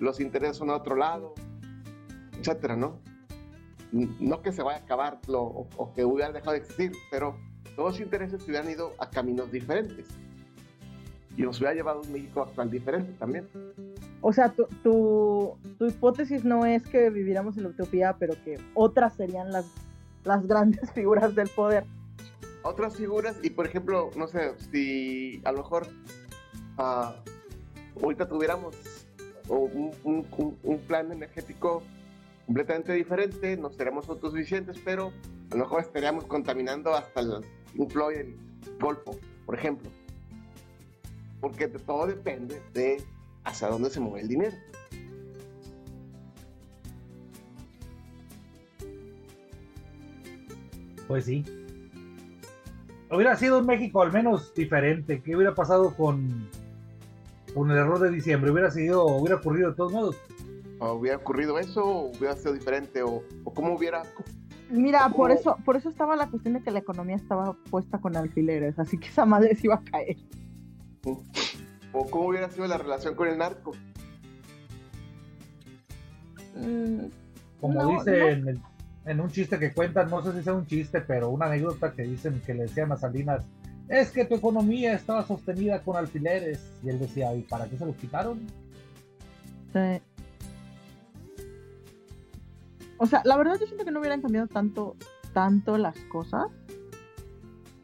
los intereses son a otro lado, etcétera, ¿no? No que se vaya a acabar lo, o, o que hubiera dejado de existir, pero todos los intereses se hubieran ido a caminos diferentes y nos hubiera llevado un México actual diferente también. O sea, tu, tu, tu, hipótesis no es que viviéramos en la utopía, pero que otras serían las, las grandes <laughs> figuras del poder. Otras figuras, y por ejemplo, no sé, si a lo mejor uh, ahorita tuviéramos un, plan energético completamente diferente, no seríamos autosuficientes, pero a lo mejor estaríamos contaminando hasta el, un del Golfo, por ejemplo porque todo depende de hacia dónde se mueve el dinero. Pues sí. Hubiera sido un México al menos diferente. ¿Qué hubiera pasado con, con el error de diciembre? ¿Hubiera sido, hubiera ocurrido de todos modos? ¿O hubiera ocurrido eso o hubiera sido diferente? ¿O, o cómo hubiera...? Mira, ¿Cómo? por eso, por eso estaba la cuestión de que la economía estaba puesta con alfileres, así que esa madre se iba a caer. ¿O cómo hubiera sido la relación con el narco? Mm, Como no, dice no. En, el, en, un chiste que cuentan, no sé si sea un chiste, pero una anécdota que dicen que le decían a Salinas, es que tu economía estaba sostenida con alfileres. Y él decía, ¿y para qué se los quitaron? Sí. O sea, la verdad yo siento que no hubieran cambiado tanto, tanto las cosas.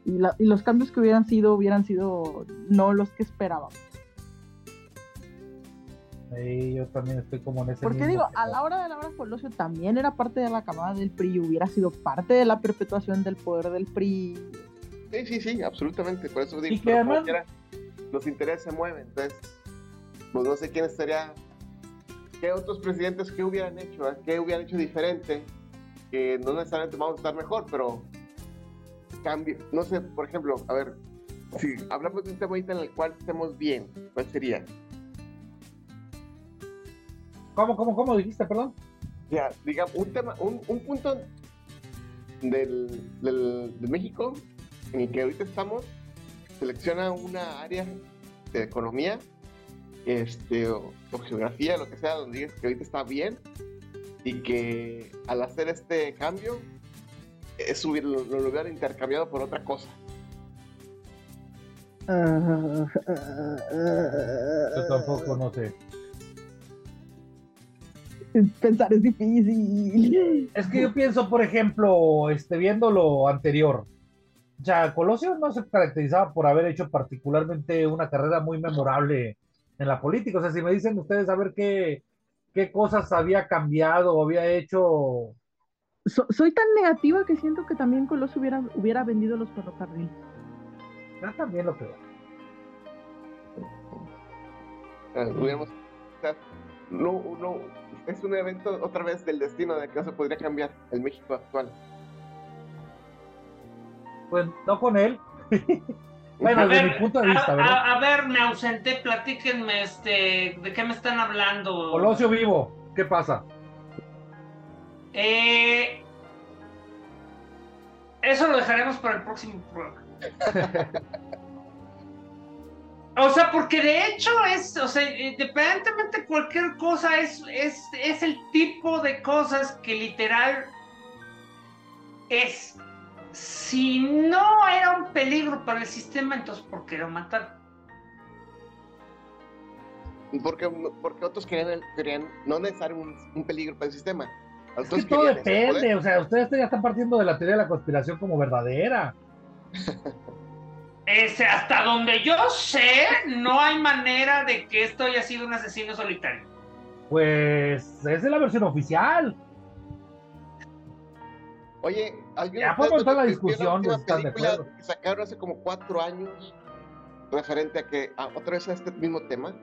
Y, la, y, los cambios que hubieran sido hubieran sido no los que esperábamos. Sí, yo también estoy como en ese Porque digo, a la hora de la hora Colosio también era parte de la camada del PRI, hubiera sido parte de la perpetuación del poder del PRI. Sí, sí, sí, absolutamente. Por eso digo, ¿Y que además... quiera, los intereses se mueven. Entonces, pues no sé quién estaría, qué otros presidentes, qué hubieran hecho, ¿eh? qué hubieran hecho diferente, que no necesariamente vamos a estar mejor, pero cambio, no sé, por ejemplo, a ver, si hablamos de un tema en el cual estemos bien, ¿cuál sería? ¿Cómo, cómo, cómo dijiste, perdón? Ya, digamos, un tema, un, un punto del, del, de México en el que ahorita estamos, selecciona una área de economía, este, o, o geografía, lo que sea, donde digas que ahorita está bien y que al hacer este cambio es subir, lo, lo hubiera intercambiado por otra cosa. Yo tampoco, no sé. <laughs> Pensar es difícil. Es que yo pienso, por ejemplo, este, viendo lo anterior. Ya, Colosio no se caracterizaba por haber hecho particularmente una carrera muy memorable en la política. O sea, si me dicen ustedes a ver qué, qué cosas había cambiado o había hecho So, soy tan negativa que siento que también Colosio hubiera, hubiera vendido los ferrocarriles. Yo también lo creo. Uh, hubiéramos, o sea, no, no, es un evento otra vez del destino de que no se podría cambiar el México actual. Pues no con él. <laughs> bueno, a desde ver, mi punto de vista, a, ¿verdad? A, a, ver, me ausenté, platíquenme este, de qué me están hablando. Colosio vivo, ¿qué pasa? Eh, eso lo dejaremos para el próximo programa. <laughs> o sea, porque de hecho es, o sea, independientemente cualquier cosa, es, es, es el tipo de cosas que literal es. Si no era un peligro para el sistema, entonces ¿por qué lo mataron? Porque, porque otros querían, querían no necesariamente un, un peligro para el sistema, es que todo depende, o sea, ustedes ya están partiendo de la teoría de la conspiración como verdadera. <laughs> Ese, hasta donde yo sé, no hay manera de que esto haya sido un asesino solitario. Pues esa es la versión oficial. Oye, ¿alguien ya podemos entrar la discusión de están de acuerdo. Que sacaron hace como cuatro años referente a que a, otra vez a este mismo tema,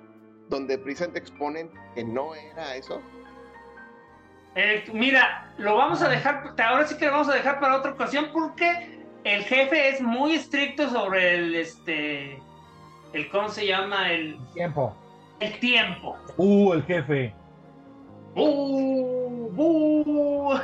donde precisamente exponen que no era eso. Eh, mira, lo vamos a dejar, ahora sí que lo vamos a dejar para otra ocasión porque el jefe es muy estricto sobre el, este, el, ¿cómo se llama? El tiempo. el tiempo. Uh, el jefe. ¡Uh! ¡Uh! <laughs>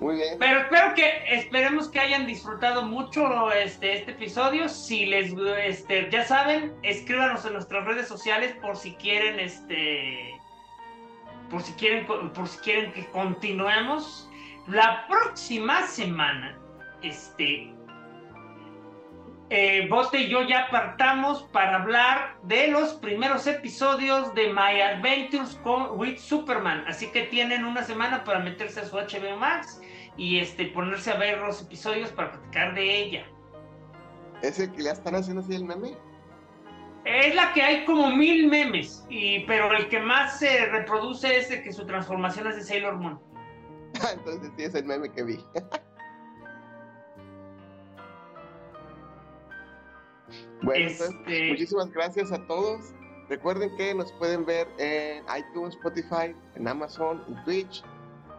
Muy bien. Pero espero que, esperemos que hayan disfrutado mucho este, este episodio. Si les, este, ya saben, escríbanos en nuestras redes sociales por si quieren, este, por si quieren, por si quieren que continuemos. La próxima semana, este, eh, Bote y yo ya partamos para hablar de los primeros episodios de My Adventures con, with Superman. Así que tienen una semana para meterse a su HBO Max y este, ponerse a ver los episodios para platicar de ella. ¿Es el que ya están haciendo así el meme? Es la que hay como mil memes, y, pero el que más se reproduce es el que su transformación es de Sailor Moon. <laughs> Entonces sí es el meme que vi. <laughs> bueno, entonces, Este- muchísimas gracias a todos. Recuerden que nos pueden ver en iTunes, Spotify, en Amazon, en Twitch.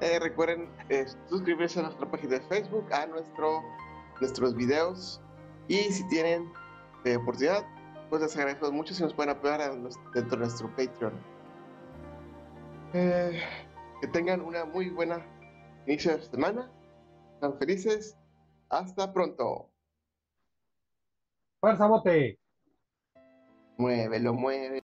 Eh, recuerden eh, suscribirse a nuestra página de Facebook, a nuestro, nuestros videos. Y si tienen eh, oportunidad, pues les agradecemos mucho si nos pueden apoyar a dentro de nuestro Patreon. Que tengan una muy buena inicio de semana. Están felices. Hasta pronto. Fuerza, bote. Muévelo, mueve.